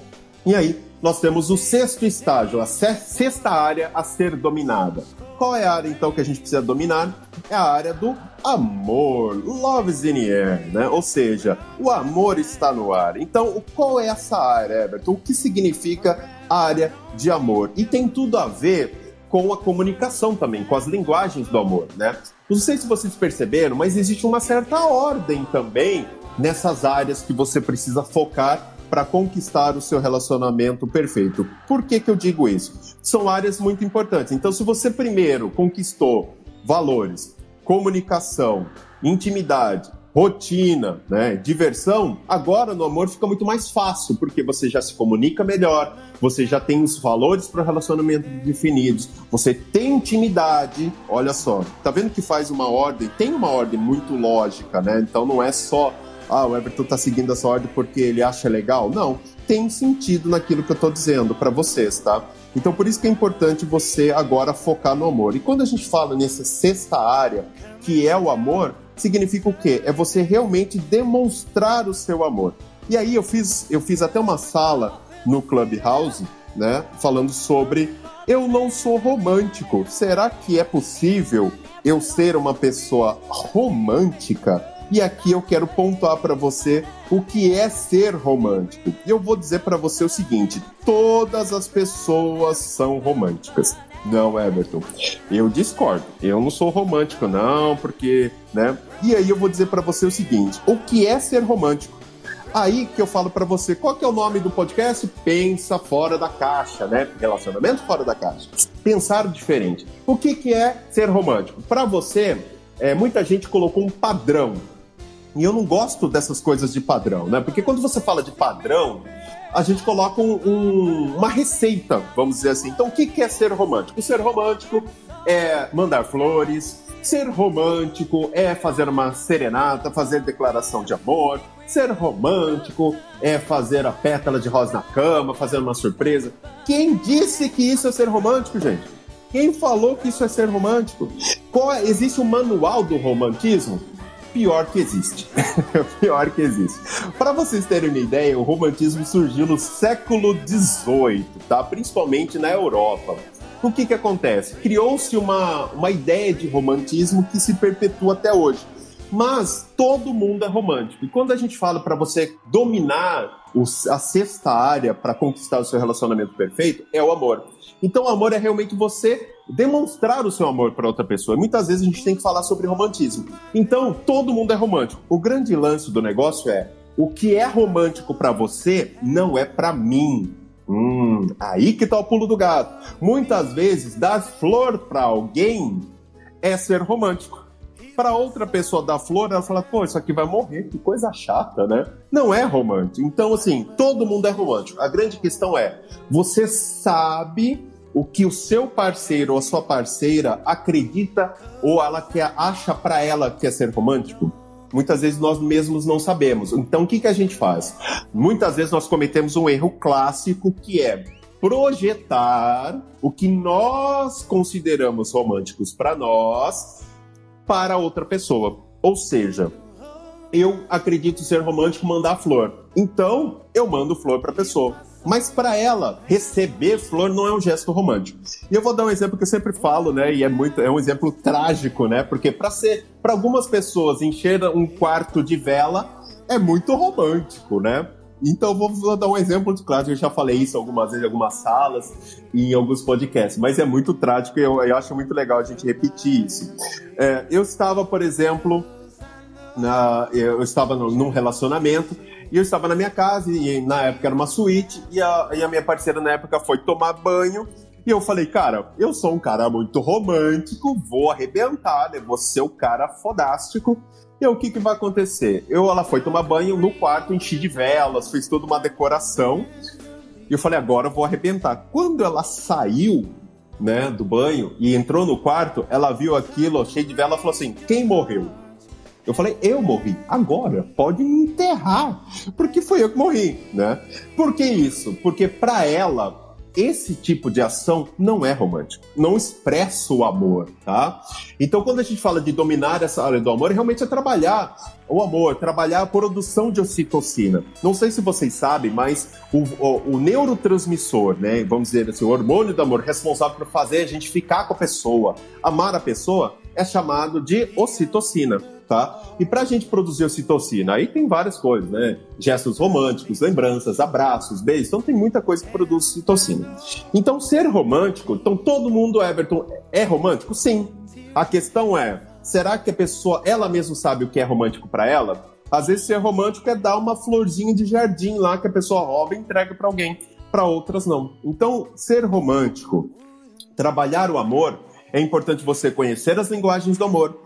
E aí, nós temos o sexto estágio, a sexta área a ser dominada. Qual é a área então que a gente precisa dominar? É a área do amor, love is in the air, né? Ou seja, o amor está no ar. Então, qual é essa área, Everton? O que significa área de amor? E tem tudo a ver com a comunicação também, com as linguagens do amor, né? Não sei se vocês perceberam, mas existe uma certa ordem também nessas áreas que você precisa focar para conquistar o seu relacionamento perfeito. Por que, que eu digo isso? São áreas muito importantes. Então, se você primeiro conquistou valores, comunicação, intimidade, rotina, né, diversão, agora no amor fica muito mais fácil, porque você já se comunica melhor, você já tem os valores para o relacionamento definidos, você tem intimidade, olha só, tá vendo que faz uma ordem, tem uma ordem muito lógica, né? Então não é só ah, o Everton tá seguindo essa ordem porque ele acha legal. Não, tem sentido naquilo que eu tô dizendo para vocês, tá? Então por isso que é importante você agora focar no amor. E quando a gente fala nessa sexta área, que é o amor, significa o quê? É você realmente demonstrar o seu amor. E aí eu fiz, eu fiz até uma sala no Clubhouse, né, falando sobre eu não sou romântico. Será que é possível eu ser uma pessoa romântica? E aqui eu quero pontuar para você o que é ser romântico. E eu vou dizer para você o seguinte: todas as pessoas são românticas. Não, Everton. Eu discordo. Eu não sou romântico, não, porque, né? E aí eu vou dizer para você o seguinte: o que é ser romântico? Aí que eu falo para você, qual que é o nome do podcast? Pensa fora da caixa, né? Relacionamento fora da caixa. Pensar diferente. O que, que é ser romântico? Para você, é, muita gente colocou um padrão. E eu não gosto dessas coisas de padrão, né? Porque quando você fala de padrão, a gente coloca um, um, uma receita, vamos dizer assim. Então, o que, é ser romântico? Ser romântico é mandar flores, ser romântico é fazer uma serenata, fazer declaração de amor, ser romântico é fazer a pétala de rosa na cama, fazer uma surpresa. Quem disse que isso é ser romântico, gente? Quem falou que isso é ser romântico? Qual, é, existe um manual do romantismo? Pior que existe. <laughs> pior que existe. Para vocês terem uma ideia, o romantismo surgiu no século XVIII, tá? Principalmente na Europa. O que que acontece? Criou-se uma, uma ideia de romantismo que se perpetua até hoje. Mas todo mundo é romântico. E quando a gente fala para você dominar a sexta área para conquistar o seu relacionamento perfeito, é o amor. Então, o amor é realmente você demonstrar o seu amor para outra pessoa. Muitas vezes a gente tem que falar sobre romantismo. Então, todo mundo é romântico. O grande lance do negócio é: o que é romântico para você não é para mim. Hum, aí que tá o pulo do gato. Muitas vezes, dar flor para alguém é ser romântico para outra pessoa dar flor, ela fala, pô, isso aqui vai morrer, que coisa chata, né? Não é romântico. Então, assim, todo mundo é romântico. A grande questão é, você sabe o que o seu parceiro ou a sua parceira acredita ou ela quer, acha para ela que é ser romântico? Muitas vezes nós mesmos não sabemos. Então, o que, que a gente faz? Muitas vezes nós cometemos um erro clássico que é projetar o que nós consideramos românticos para nós para outra pessoa. Ou seja, eu acredito ser romântico mandar flor. Então, eu mando flor para a pessoa. Mas para ela, receber flor não é um gesto romântico. E eu vou dar um exemplo que eu sempre falo, né? E é muito, é um exemplo trágico, né? Porque para ser, para algumas pessoas encher um quarto de vela é muito romântico, né? Então, vou, dar um exemplo de claro, eu já falei isso algumas vezes em algumas salas e em alguns podcasts, mas é muito trágico e eu, eu acho muito legal a gente repetir isso. É, eu estava, por exemplo, na, eu estava no, num relacionamento e eu estava na minha casa e na época era uma suíte e a, e a minha parceira na época foi tomar banho e eu falei, cara, eu sou um cara muito romântico, vou arrebentar, né? Vou ser o cara fodástico. E o que, que vai acontecer? Eu, ela foi tomar banho no quarto, enchi de velas, fez toda uma decoração. E eu falei, agora eu vou arrebentar. Quando ela saiu, né, do banho e entrou no quarto, ela viu aquilo cheio de vela e falou assim: quem morreu? Eu falei, eu morri. Agora, pode me enterrar. Porque foi eu que morri, né? Por que isso? Porque para ela, esse tipo de ação não é romântico, não expressa o amor, tá? Então, quando a gente fala de dominar essa área do amor, realmente é trabalhar o amor, trabalhar a produção de ocitocina. Não sei se vocês sabem, mas o, o, o neurotransmissor, né, vamos dizer assim, o hormônio do amor responsável por fazer a gente ficar com a pessoa, amar a pessoa, é chamado de ocitocina tá? E para a gente produzir ocitocina, aí tem várias coisas, né? Gestos românticos, lembranças, abraços, beijos, então tem muita coisa que produz ocitocina. Então, ser romântico, então todo mundo, Everton, é romântico? Sim. A questão é, será que a pessoa, ela mesma sabe o que é romântico para ela? Às vezes ser romântico é dar uma florzinha de jardim lá que a pessoa rouba e entrega para alguém, para outras não. Então, ser romântico, trabalhar o amor, é importante você conhecer as linguagens do amor,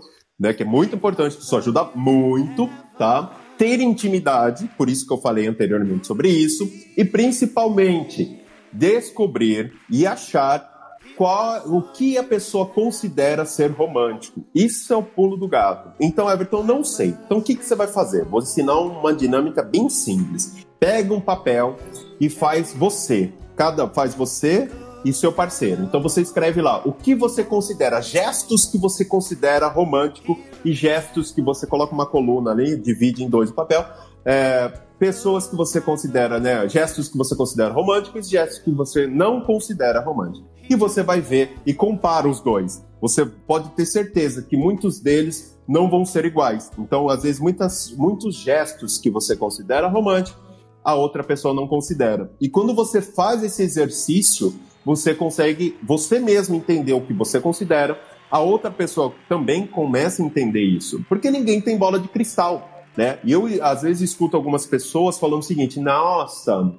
né? Que é muito importante, isso ajuda muito, tá? Ter intimidade, por isso que eu falei anteriormente sobre isso, e principalmente descobrir e achar qual, o que a pessoa considera ser romântico. Isso é o pulo do gato. Então, Everton, não sei. Então, o que, que você vai fazer? Vou ensinar uma dinâmica bem simples. Pega um papel e faz você. Cada faz você e seu parceiro. Então você escreve lá o que você considera, gestos que você considera romântico e gestos que você coloca uma coluna ali, divide em dois o papel. É, pessoas que você considera, né, gestos que você considera românticos e gestos que você não considera românticos. E você vai ver e compara os dois. Você pode ter certeza que muitos deles não vão ser iguais. Então, às vezes, muitas, muitos gestos que você considera romântico, a outra pessoa não considera. E quando você faz esse exercício, você consegue você mesmo entender o que você considera, a outra pessoa também começa a entender isso. Porque ninguém tem bola de cristal, né? E eu, às vezes, escuto algumas pessoas falando o seguinte: nossa,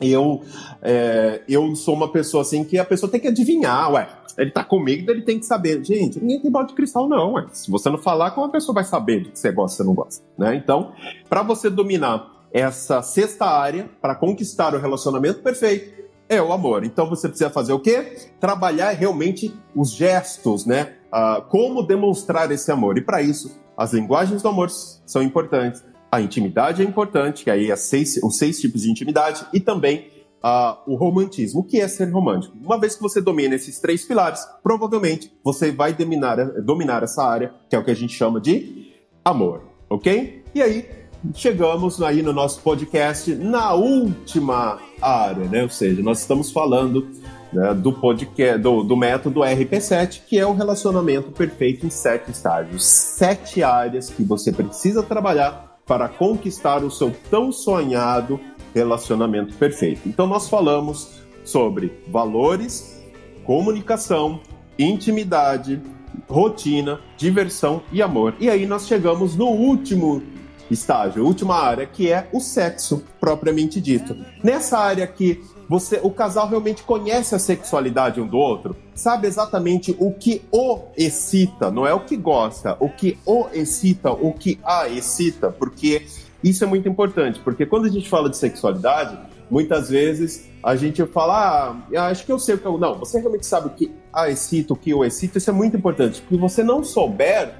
eu, é, eu sou uma pessoa assim que a pessoa tem que adivinhar, ué. Ele tá comigo, ele tem que saber. Gente, ninguém tem bola de cristal, não. Ué. Se você não falar, como a pessoa vai saber do que você gosta e não gosta? Né? Então, para você dominar essa sexta área, para conquistar o relacionamento perfeito, é o amor. Então você precisa fazer o quê? Trabalhar realmente os gestos, né? Ah, como demonstrar esse amor. E para isso, as linguagens do amor são importantes a intimidade é importante, que aí é seis, os seis tipos de intimidade, e também uh, o romantismo. O que é ser romântico? Uma vez que você domina esses três pilares, provavelmente você vai dominar, dominar essa área, que é o que a gente chama de amor, ok? E aí, chegamos aí no nosso podcast na última área, né? Ou seja, nós estamos falando né, do podcast, do, do método RP7, que é o relacionamento perfeito em sete estágios, sete áreas que você precisa trabalhar para conquistar o seu tão sonhado relacionamento perfeito. Então, nós falamos sobre valores, comunicação, intimidade, rotina, diversão e amor. E aí nós chegamos no último estágio, última área, que é o sexo propriamente dito. Nessa área aqui, você, o casal realmente conhece a sexualidade um do outro, sabe exatamente o que o excita, não é o que gosta, o que o excita, o que a excita, porque isso é muito importante, porque quando a gente fala de sexualidade, muitas vezes a gente fala, ah, acho que eu sei o que eu... Não, você realmente sabe o que a excita, o que o excita, isso é muito importante, porque você não souber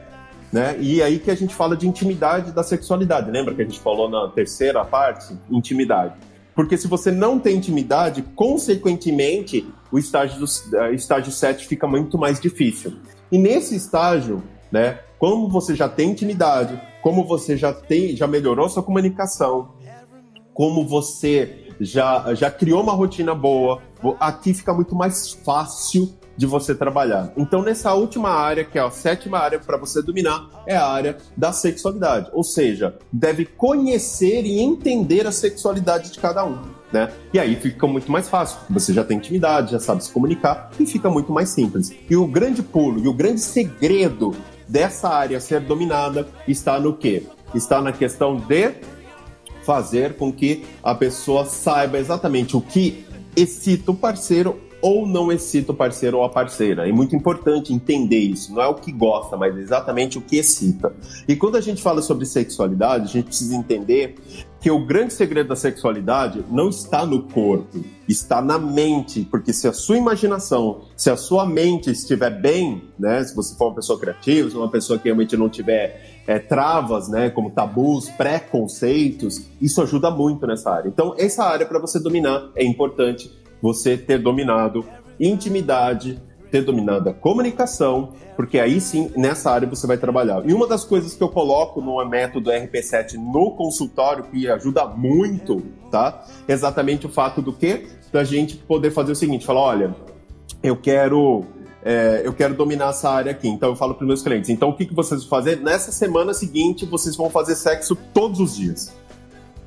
né? E aí que a gente fala de intimidade da sexualidade. Lembra que a gente falou na terceira parte? Intimidade. Porque se você não tem intimidade, consequentemente, o estágio, do, uh, estágio 7 fica muito mais difícil. E nesse estágio, né, como você já tem intimidade, como você já tem, já melhorou sua comunicação, como você já, já criou uma rotina boa, aqui fica muito mais fácil de você trabalhar. Então, nessa última área, que é a sétima área para você dominar, é a área da sexualidade. Ou seja, deve conhecer e entender a sexualidade de cada um. Né? E aí fica muito mais fácil. Você já tem intimidade, já sabe se comunicar e fica muito mais simples. E o grande pulo e o grande segredo dessa área ser dominada está no quê? Está na questão de fazer com que a pessoa saiba exatamente o que excita o parceiro ou não excita o parceiro ou a parceira. É muito importante entender isso. Não é o que gosta, mas exatamente o que excita. E quando a gente fala sobre sexualidade, a gente precisa entender que o grande segredo da sexualidade não está no corpo, está na mente, porque se a sua imaginação, se a sua mente estiver bem, né, se você for uma pessoa criativa, se uma pessoa que realmente não tiver é, travas, né, como tabus, preconceitos, isso ajuda muito nessa área. Então, essa área para você dominar é importante você ter dominado intimidade, ter dominado a comunicação, porque aí sim, nessa área você vai trabalhar. E uma das coisas que eu coloco no método RP7 no consultório, que ajuda muito, tá? É exatamente o fato do que? Da gente poder fazer o seguinte, falar, olha, eu quero é, eu quero dominar essa área aqui. Então eu falo para meus clientes. Então o que, que vocês vão fazer? Nessa semana seguinte, vocês vão fazer sexo todos os dias.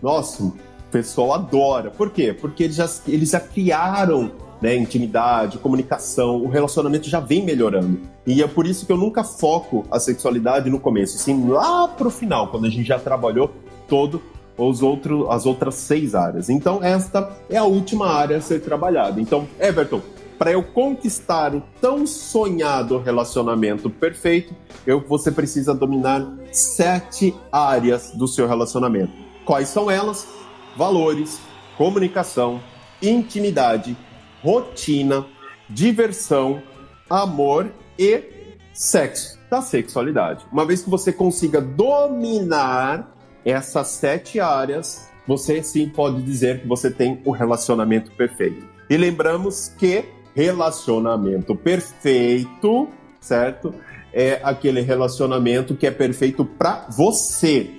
Nossa, pessoal adora. Por quê? Porque eles já, eles já criaram né, intimidade, comunicação, o relacionamento já vem melhorando. E é por isso que eu nunca foco a sexualidade no começo, assim, lá pro final, quando a gente já trabalhou todo os outros, as outras seis áreas. Então, esta é a última área a ser trabalhada. Então, Everton, para eu conquistar o tão sonhado relacionamento perfeito, eu, você precisa dominar sete áreas do seu relacionamento. Quais são elas? Valores, comunicação, intimidade, rotina, diversão, amor e sexo da sexualidade. Uma vez que você consiga dominar essas sete áreas, você sim pode dizer que você tem o relacionamento perfeito. E lembramos que relacionamento perfeito, certo? é aquele relacionamento que é perfeito para você.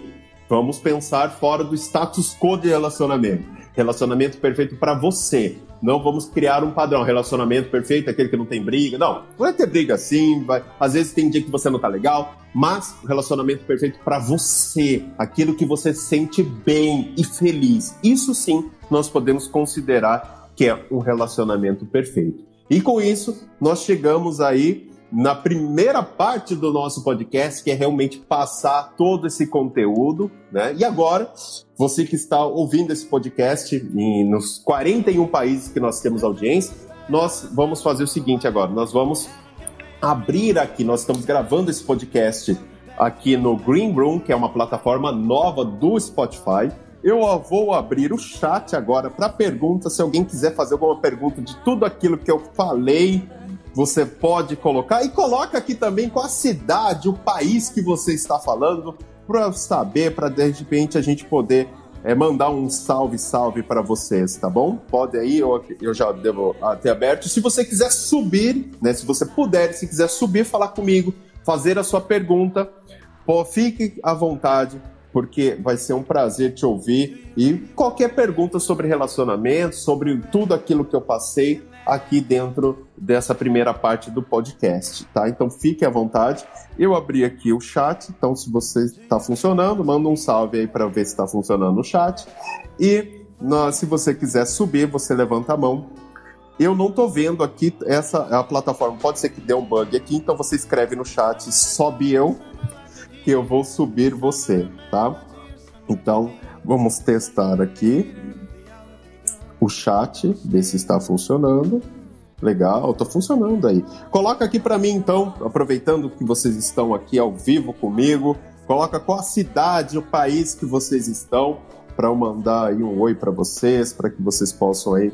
Vamos pensar fora do status quo de relacionamento. Relacionamento perfeito para você. Não vamos criar um padrão. Relacionamento perfeito, aquele que não tem briga. Não, vai ter briga sim, vai... às vezes tem dia que você não tá legal, mas relacionamento perfeito para você, aquilo que você sente bem e feliz. Isso sim, nós podemos considerar que é um relacionamento perfeito. E com isso, nós chegamos aí na primeira parte do nosso podcast, que é realmente passar todo esse conteúdo, né? E agora, você que está ouvindo esse podcast nos 41 países que nós temos audiência, nós vamos fazer o seguinte agora, nós vamos abrir aqui, nós estamos gravando esse podcast aqui no Green Room, que é uma plataforma nova do Spotify. Eu vou abrir o chat agora para perguntas. Se alguém quiser fazer alguma pergunta de tudo aquilo que eu falei você pode colocar e coloca aqui também qual a cidade, o país que você está falando, para saber, para de repente a gente poder é, mandar um salve, salve para vocês, tá bom? Pode aí, eu, eu já devo ter aberto. Se você quiser subir, né? Se você puder, se quiser subir, falar comigo, fazer a sua pergunta, pô, fique à vontade, porque vai ser um prazer te ouvir. E qualquer pergunta sobre relacionamento, sobre tudo aquilo que eu passei, aqui dentro dessa primeira parte do podcast, tá? Então fique à vontade. Eu abri aqui o chat, então se você está funcionando, manda um salve aí para ver se está funcionando o chat. E se você quiser subir, você levanta a mão. Eu não estou vendo aqui essa a plataforma, pode ser que dê um bug aqui, então você escreve no chat sobe eu que eu vou subir você, tá? Então, vamos testar aqui o chat, ver se está funcionando. Legal, está funcionando aí. Coloca aqui para mim então, aproveitando que vocês estão aqui ao vivo comigo, coloca qual a cidade, o país que vocês estão, para eu mandar aí um oi para vocês, para que vocês possam aí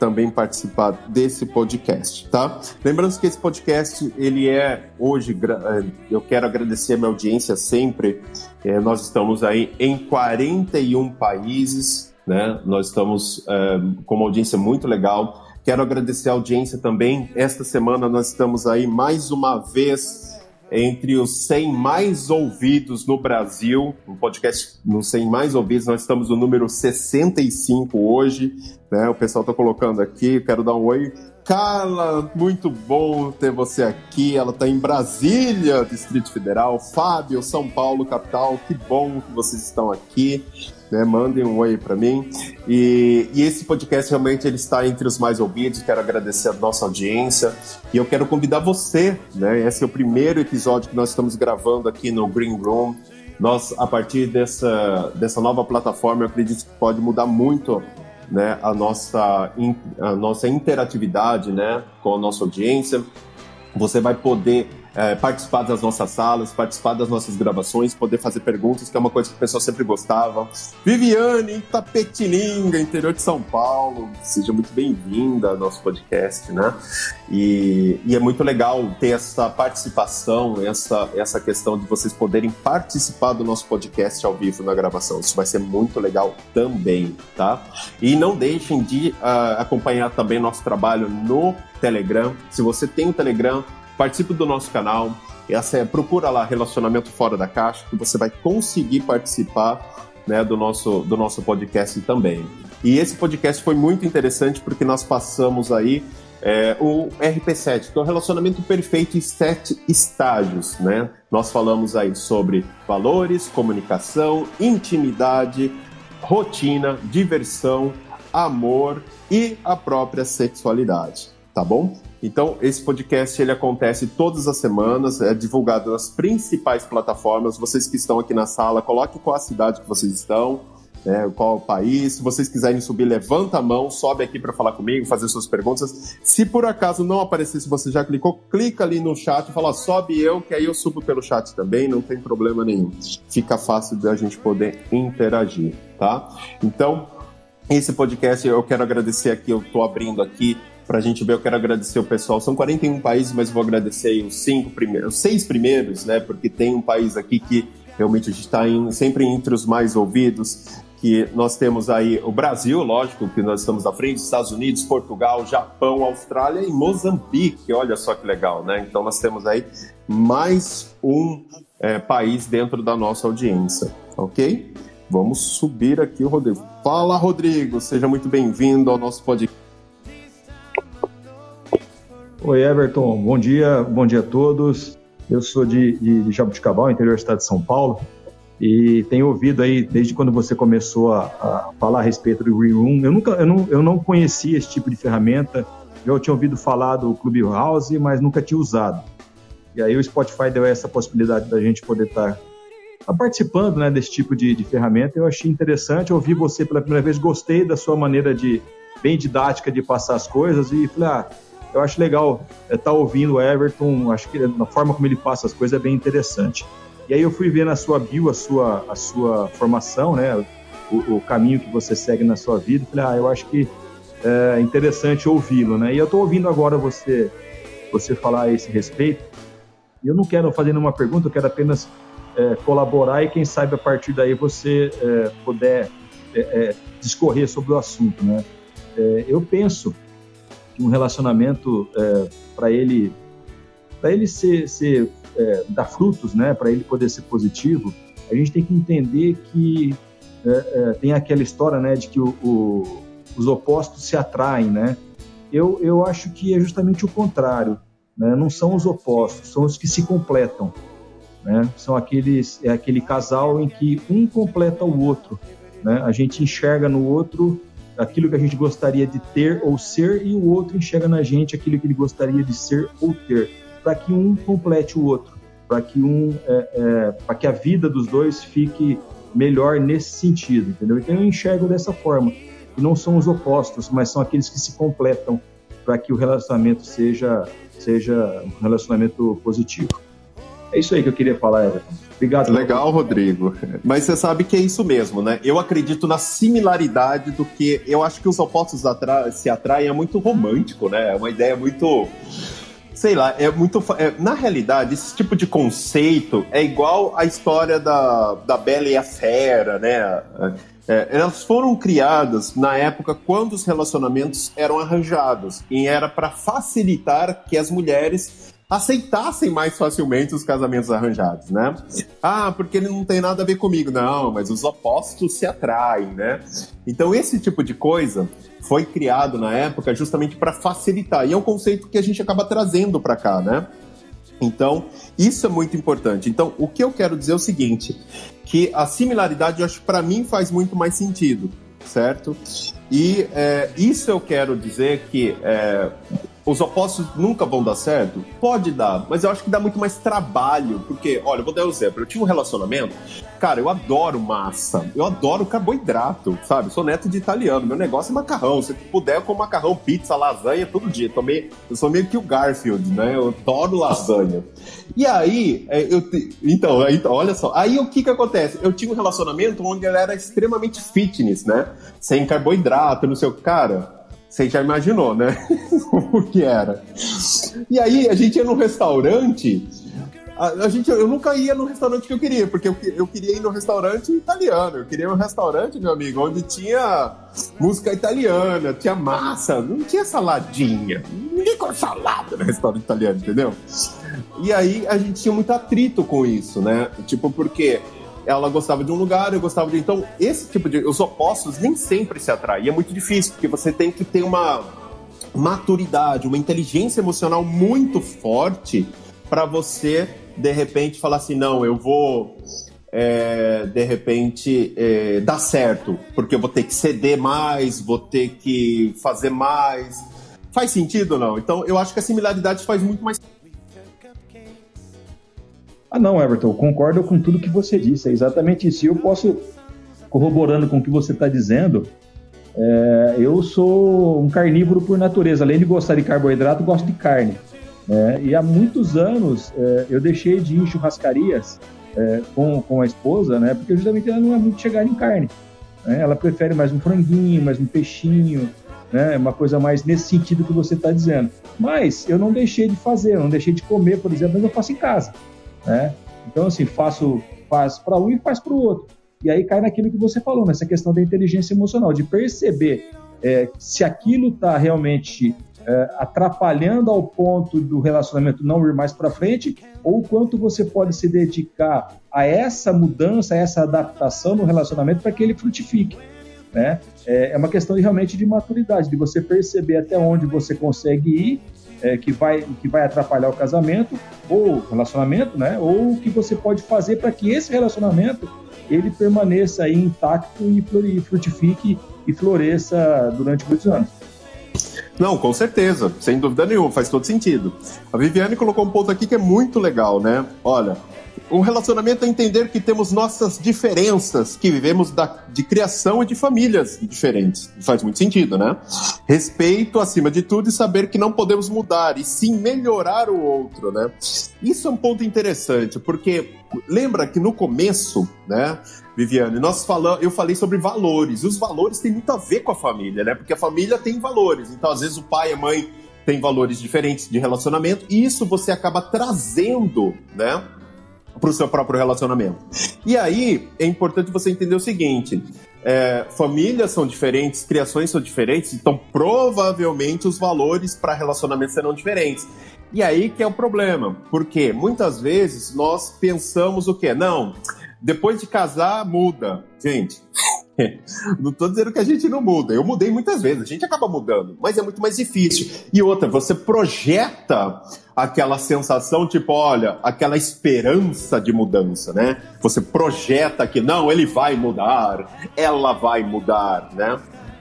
também participar desse podcast, tá? Lembrando que esse podcast, ele é hoje, é, eu quero agradecer a minha audiência sempre, é, nós estamos aí em 41 países, né? Nós estamos é, com uma audiência muito legal. Quero agradecer a audiência também. Esta semana nós estamos aí mais uma vez entre os 100 mais ouvidos no Brasil, o podcast nos 100 mais ouvidos, nós estamos no número 65 hoje, né? O pessoal está colocando aqui, quero dar um oi. Carla, muito bom ter você aqui. Ela está em Brasília, Distrito Federal. Fábio, São Paulo, capital. Que bom que vocês estão aqui né? Mandem um oi para mim. E, e, esse podcast realmente ele está entre os mais ouvidos. Quero agradecer a nossa audiência e eu quero convidar você, né? Esse é o primeiro episódio que nós estamos gravando aqui no Green Room. Nós, a partir dessa, dessa nova plataforma, eu acredito que pode mudar muito né, a, nossa, a nossa interatividade né, com a nossa audiência. Você vai poder é, participar das nossas salas, participar das nossas gravações, poder fazer perguntas, que é uma coisa que o pessoal sempre gostava. Viviane, Itapetininga, interior de São Paulo, seja muito bem-vinda ao nosso podcast, né? E, e, é muito legal ter essa participação, essa, essa questão de vocês poderem participar do nosso podcast ao vivo na gravação. Isso vai ser muito legal também, tá? E não deixem de uh, acompanhar também nosso trabalho no Telegram. Se você tem o Telegram, participe do nosso canal. É, procura lá Relacionamento Fora da Caixa, que você vai conseguir participar né, do, nosso, do nosso podcast também. E esse podcast foi muito interessante porque nós passamos aí é, o RP7, que é o relacionamento perfeito em sete estágios, né? Nós falamos aí sobre valores, comunicação, intimidade, rotina, diversão, amor e a própria sexualidade, tá bom? Então, esse podcast ele acontece todas as semanas, é divulgado nas principais plataformas. Vocês que estão aqui na sala, coloque qual a cidade que vocês estão, né, qual o país. Se vocês quiserem subir, levanta a mão, sobe aqui para falar comigo, fazer suas perguntas. Se por acaso não aparecer, se você já clicou, clica ali no chat e fala sobe eu, que aí eu subo pelo chat também, não tem problema nenhum. Fica fácil da gente poder interagir, tá? Então, esse podcast eu quero agradecer aqui, eu estou abrindo aqui para a gente ver, eu quero agradecer o pessoal. São 41 países, mas vou agradecer os cinco primeiros, os seis primeiros, né? Porque tem um país aqui que realmente a gente está sempre entre os mais ouvidos, que nós temos aí o Brasil, lógico, que nós estamos à frente, Estados Unidos, Portugal, Japão, Austrália e Moçambique. Olha só que legal, né? Então nós temos aí mais um é, país dentro da nossa audiência, ok? Vamos subir aqui o Rodrigo. Fala, Rodrigo, seja muito bem-vindo ao nosso podcast. Oi, Everton, bom dia, bom dia a todos. Eu sou de, de, Jabuticabal, interior do estado de São Paulo, e tenho ouvido aí, desde quando você começou a, a falar a respeito do Green Room, eu, nunca, eu, não, eu não conhecia esse tipo de ferramenta, já tinha ouvido falar do Clubhouse, mas nunca tinha usado. E aí o Spotify deu essa possibilidade da gente poder estar tá, tá participando né, desse tipo de, de ferramenta. Eu achei interessante, ouvi você pela primeira vez, gostei da sua maneira de bem didática de passar as coisas e falei, ah, eu acho legal estar é, tá ouvindo o Everton, acho que a forma como ele passa as coisas é bem interessante. E aí eu fui ver na sua bio a sua, a sua formação, né, o, o caminho que você segue na sua vida, falei, ah, eu acho que é interessante ouvi-lo, né, e eu estou ouvindo agora você, você falar a esse respeito, e eu não quero fazer nenhuma pergunta, eu quero apenas é, colaborar e quem sabe a partir daí você é, puder é, discorrer sobre o assunto, né. Eu penso um relacionamento é, para ele para ele ser, ser é, dar frutos, né, para ele poder ser positivo, a gente tem que entender que é, é, tem aquela história, né, de que o, o, os opostos se atraem, né? Eu, eu acho que é justamente o contrário, né? Não são os opostos, são os que se completam, né? São aqueles é aquele casal em que um completa o outro, né? A gente enxerga no outro aquilo que a gente gostaria de ter ou ser e o outro enxerga na gente aquilo que ele gostaria de ser ou ter, para que um complete o outro, para que um, é, é, para que a vida dos dois fique melhor nesse sentido, entendeu? Então eu enxergo dessa forma, não são os opostos, mas são aqueles que se completam para que o relacionamento seja seja um relacionamento positivo. É isso aí que eu queria falar, Everton. Obrigado. Legal, Rodrigo. Mas você sabe que é isso mesmo, né? Eu acredito na similaridade do que. Eu acho que os opostos atra... se atraem é muito romântico, né? É uma ideia muito. Sei lá, é muito. É... Na realidade, esse tipo de conceito é igual a história da, da Bela e a Fera, né? É, elas foram criadas na época quando os relacionamentos eram arranjados e era para facilitar que as mulheres aceitassem mais facilmente os casamentos arranjados, né? Ah, porque ele não tem nada a ver comigo. Não, mas os opostos se atraem, né? Então, esse tipo de coisa foi criado na época justamente para facilitar. E é um conceito que a gente acaba trazendo para cá, né? Então, isso é muito importante. Então, o que eu quero dizer é o seguinte, que a similaridade, eu acho, para mim faz muito mais sentido, certo? E é, isso eu quero dizer que é, os opostos nunca vão dar certo? Pode dar, mas eu acho que dá muito mais trabalho, porque, olha, eu vou dar um exemplo. Eu tinha um relacionamento, cara, eu adoro massa, eu adoro carboidrato, sabe? Sou neto de italiano, meu negócio é macarrão. Se puder, eu como macarrão, pizza, lasanha todo dia. Eu, meio, eu sou meio que o Garfield, né? Eu adoro lasanha. E aí, é, eu então, então, olha só. Aí o que que acontece? Eu tinha um relacionamento onde ele era extremamente fitness, né? Sem carboidrato, não sei o que. Cara, você já imaginou, né? <laughs> o que era. E aí a gente ia num restaurante. A, a, gente, eu nunca ia no restaurante que eu queria, porque eu, eu queria ir no restaurante italiano. Eu queria um restaurante, meu amigo, onde tinha música italiana, tinha massa, não tinha saladinha. Ninguém come salada no restaurante italiano, entendeu? E aí a gente tinha muito atrito com isso, né? Tipo, porque ela gostava de um lugar, eu gostava de. Então, esse tipo de. Os opostos nem sempre se atraem. É muito difícil, porque você tem que ter uma maturidade, uma inteligência emocional muito forte para você, de repente, falar assim: não, eu vou. É, de repente é, dar certo, porque eu vou ter que ceder mais, vou ter que fazer mais. Faz sentido ou não? Então, eu acho que a similaridade faz muito mais ah, não, Everton, concordo com tudo que você disse, é exatamente isso. E eu posso, corroborando com o que você está dizendo, é, eu sou um carnívoro por natureza. Além de gostar de carboidrato, gosto de carne. É, e há muitos anos é, eu deixei de ir em churrascarias é, com, com a esposa, né, porque justamente ela não é muito chegada em carne. Né, ela prefere mais um franguinho, mais um peixinho, né, uma coisa mais nesse sentido que você está dizendo. Mas eu não deixei de fazer, eu não deixei de comer, por exemplo, mas eu faço em casa né? Então, assim, faço faz para um e faz para o outro. E aí cai naquilo que você falou, nessa questão da inteligência emocional, de perceber é, se aquilo está realmente é, atrapalhando ao ponto do relacionamento não ir mais para frente, ou quanto você pode se dedicar a essa mudança, a essa adaptação no relacionamento para que ele frutifique. Né? É, é uma questão de, realmente de maturidade, de você perceber até onde você consegue ir, é, que, vai, que vai atrapalhar o casamento ou relacionamento, né? ou o que você pode fazer para que esse relacionamento ele permaneça aí intacto e frutifique e floresça durante muitos anos. Não, com certeza, sem dúvida nenhuma, faz todo sentido. A Viviane colocou um ponto aqui que é muito legal, né? Olha, um relacionamento é entender que temos nossas diferenças, que vivemos da, de criação e de famílias diferentes. Faz muito sentido, né? Respeito acima de tudo e saber que não podemos mudar, e sim melhorar o outro, né? Isso é um ponto interessante, porque lembra que no começo, né, Viviane, nós falamos, eu falei sobre valores. E os valores têm muito a ver com a família, né? Porque a família tem valores. Então, às vezes, o pai e a mãe têm valores diferentes de relacionamento, e isso você acaba trazendo, né? Para o seu próprio relacionamento. E aí é importante você entender o seguinte: é, famílias são diferentes, criações são diferentes, então provavelmente os valores para relacionamento serão diferentes. E aí que é o problema, porque muitas vezes nós pensamos o quê? Não, depois de casar muda, gente. <laughs> não estou dizendo que a gente não muda. Eu mudei muitas vezes, a gente acaba mudando, mas é muito mais difícil. E outra, você projeta aquela sensação, tipo, olha, aquela esperança de mudança, né? Você projeta que não, ele vai mudar, ela vai mudar, né?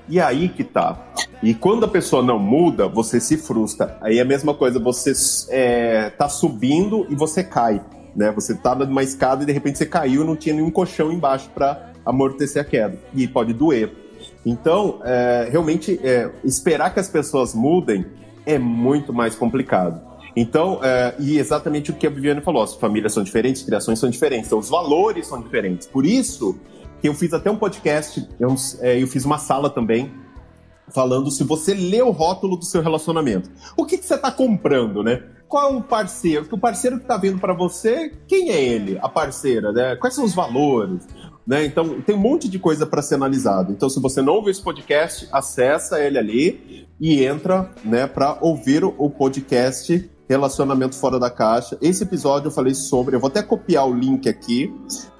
E aí que tá. E quando a pessoa não muda, você se frustra. Aí é a mesma coisa, você é, tá subindo e você cai. Né? Você tá numa escada e de repente você caiu e não tinha nenhum colchão embaixo para amortecer a queda. E pode doer. Então, é, realmente, é, esperar que as pessoas mudem é muito mais complicado. Então, é, e exatamente o que a Viviane falou: as famílias são diferentes, criações são diferentes, então os valores são diferentes. Por isso que eu fiz até um podcast, eu, é, eu fiz uma sala também, falando se você lê o rótulo do seu relacionamento. O que, que você está comprando, né? Qual é o parceiro? Porque o parceiro que está vindo para você, quem é ele? A parceira, né? Quais são os valores? Né? Então, tem um monte de coisa para ser analisado. Então, se você não ouviu esse podcast, acessa ele ali e entra né, para ouvir o podcast Relacionamento Fora da Caixa. Esse episódio eu falei sobre, eu vou até copiar o link aqui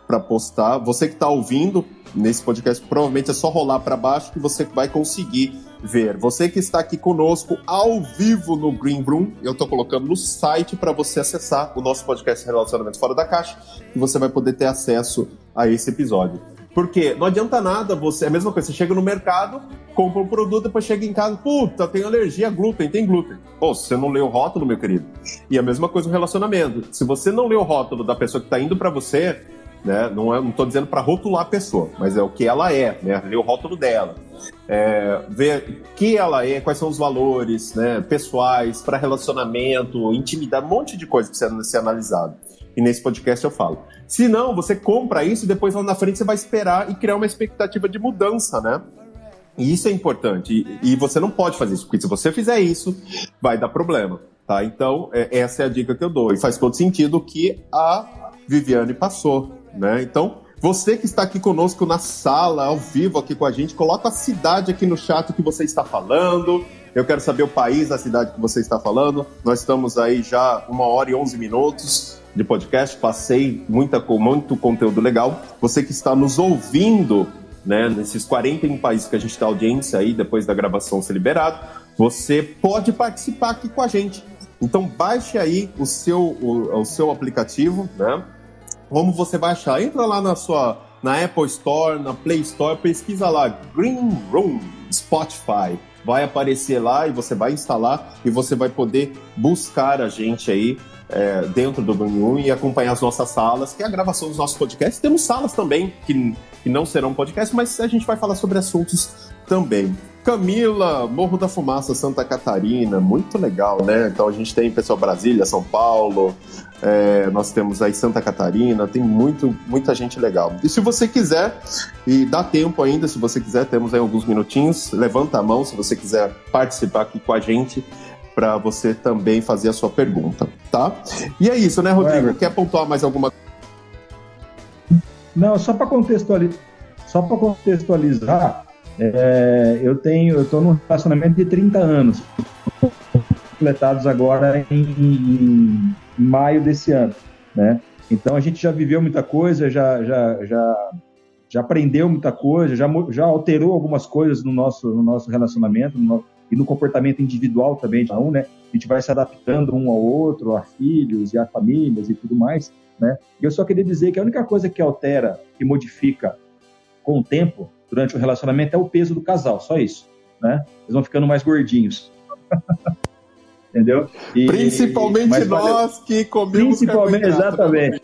para postar. Você que está ouvindo nesse podcast, provavelmente é só rolar para baixo que você vai conseguir ver. Você que está aqui conosco ao vivo no Green Room, eu estou colocando no site para você acessar o nosso podcast Relacionamento Fora da Caixa e você vai poder ter acesso a esse episódio. Porque não adianta nada você. É a mesma coisa, você chega no mercado, compra um produto, depois chega em casa, puta, tem alergia a glúten, tem glúten. Pô, você não leu o rótulo, meu querido. E a mesma coisa no relacionamento. Se você não leu o rótulo da pessoa que está indo para você, né? Não, é, não tô dizendo para rotular a pessoa, mas é o que ela é, né? Ler o rótulo dela. É, ver que ela é, quais são os valores né, pessoais, para relacionamento, intimidade, um monte de coisa que precisa ser analisado. E nesse podcast eu falo. Se não, você compra isso e depois lá na frente você vai esperar e criar uma expectativa de mudança, né? E isso é importante. E, e você não pode fazer isso, porque se você fizer isso, vai dar problema. Tá? Então, é, essa é a dica que eu dou. E faz todo sentido o que a Viviane passou. Né? Então, você que está aqui conosco na sala, ao vivo aqui com a gente, coloca a cidade aqui no chat que você está falando. Eu quero saber o país, a cidade que você está falando. Nós estamos aí já uma hora e onze minutos de podcast, passei muita, muito conteúdo legal. Você que está nos ouvindo, né, nesses 41 países que a gente está audiência aí, depois da gravação ser liberado, você pode participar aqui com a gente. Então baixe aí o seu, o, o seu aplicativo, né? Como você baixar? Entra lá na sua na Apple Store, na Play Store, pesquisa lá Green Room Spotify. Vai aparecer lá e você vai instalar e você vai poder buscar a gente aí é, dentro do Bangu e acompanhar as nossas salas, que é a gravação dos nossos podcasts. Temos salas também que, que não serão podcasts, mas a gente vai falar sobre assuntos também. Camila, Morro da Fumaça, Santa Catarina, muito legal, né? Então a gente tem pessoal Brasília, São Paulo, é, nós temos aí Santa Catarina, tem muito, muita gente legal. E se você quiser, e dá tempo ainda, se você quiser, temos aí alguns minutinhos, levanta a mão se você quiser participar aqui com a gente para você também fazer a sua pergunta, tá? E é isso, né, Rodrigo? Quer pontuar mais alguma Não, só para contextualizar, só para contextualizar, é, eu tenho, eu estou num relacionamento de 30 anos, completados agora em, em, em, maio desse ano, né? Então a gente já viveu muita coisa, já, já, já, já aprendeu muita coisa, já, já alterou algumas coisas no nosso, no nosso relacionamento no, e no comportamento individual também de um, né? A gente vai se adaptando um ao outro, a filhos e a famílias e tudo mais, né? E eu só queria dizer que a única coisa que altera, que modifica com o tempo durante o relacionamento é o peso do casal, só isso, né? Eles vão ficando mais gordinhos. <laughs> Entendeu? E, Principalmente nós que comemos Principalmente, exatamente.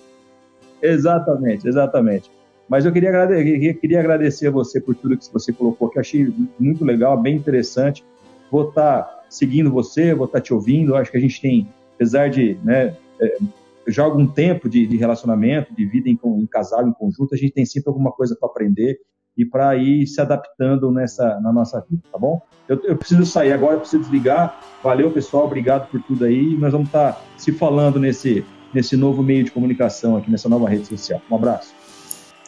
Exatamente, exatamente. Mas eu queria agradecer, queria agradecer a você por tudo que você colocou, que eu achei muito legal, bem interessante. Vou estar tá seguindo você, vou estar tá te ouvindo. Acho que a gente tem, apesar de né, é, já algum tempo de, de, relacionamento, de vida em, em casal, em conjunto, a gente tem sempre alguma coisa para aprender e para ir se adaptando nessa na nossa vida, tá bom? Eu, eu, preciso sair agora, eu preciso desligar. Valeu, pessoal, obrigado por tudo aí. Nós vamos estar tá se falando nesse, nesse novo meio de comunicação aqui, nessa nova rede social. Um abraço.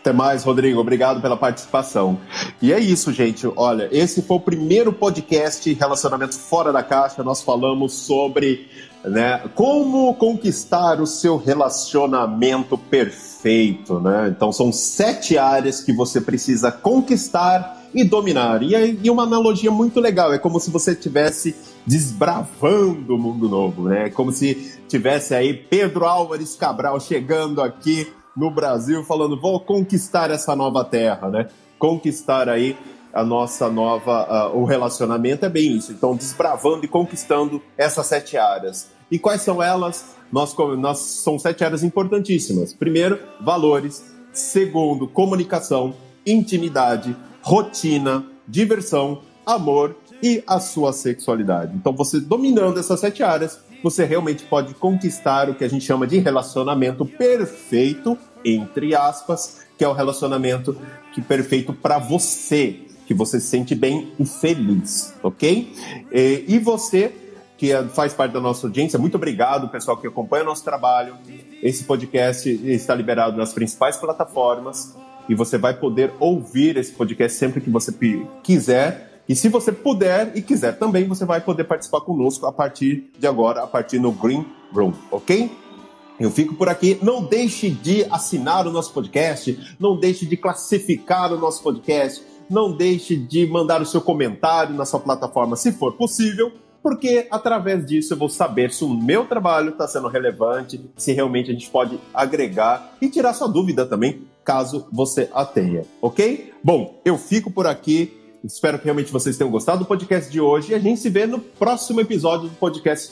Até mais, Rodrigo. Obrigado pela participação. E é isso, gente. Olha, esse foi o primeiro podcast Relacionamento Fora da Caixa. Nós falamos sobre né, como conquistar o seu relacionamento perfeito. Né? Então, são sete áreas que você precisa conquistar e dominar. E, e uma analogia muito legal: é como se você estivesse desbravando o mundo novo, né? Como se tivesse aí Pedro Álvares Cabral chegando aqui no Brasil falando vou conquistar essa nova terra, né? Conquistar aí a nossa nova uh, o relacionamento é bem isso. Então desbravando e conquistando essas sete áreas. E quais são elas? Nós, nós são sete áreas importantíssimas. Primeiro, valores. Segundo, comunicação, intimidade, rotina, diversão, amor e a sua sexualidade. Então, você dominando essas sete áreas, você realmente pode conquistar o que a gente chama de relacionamento perfeito, entre aspas, que é o relacionamento que perfeito para você, que você se sente bem e feliz, ok? E, e você que é, faz parte da nossa audiência, muito obrigado, pessoal que acompanha o nosso trabalho. Esse podcast está liberado nas principais plataformas e você vai poder ouvir esse podcast sempre que você quiser e se você puder e quiser também, você vai poder participar conosco a partir de agora, a partir no Green Room, ok? Eu fico por aqui. Não deixe de assinar o nosso podcast, não deixe de classificar o nosso podcast, não deixe de mandar o seu comentário na sua plataforma, se for possível, porque através disso eu vou saber se o meu trabalho está sendo relevante, se realmente a gente pode agregar e tirar sua dúvida também, caso você a tenha, ok? Bom, eu fico por aqui. Espero que realmente vocês tenham gostado do podcast de hoje e a gente se vê no próximo episódio do podcast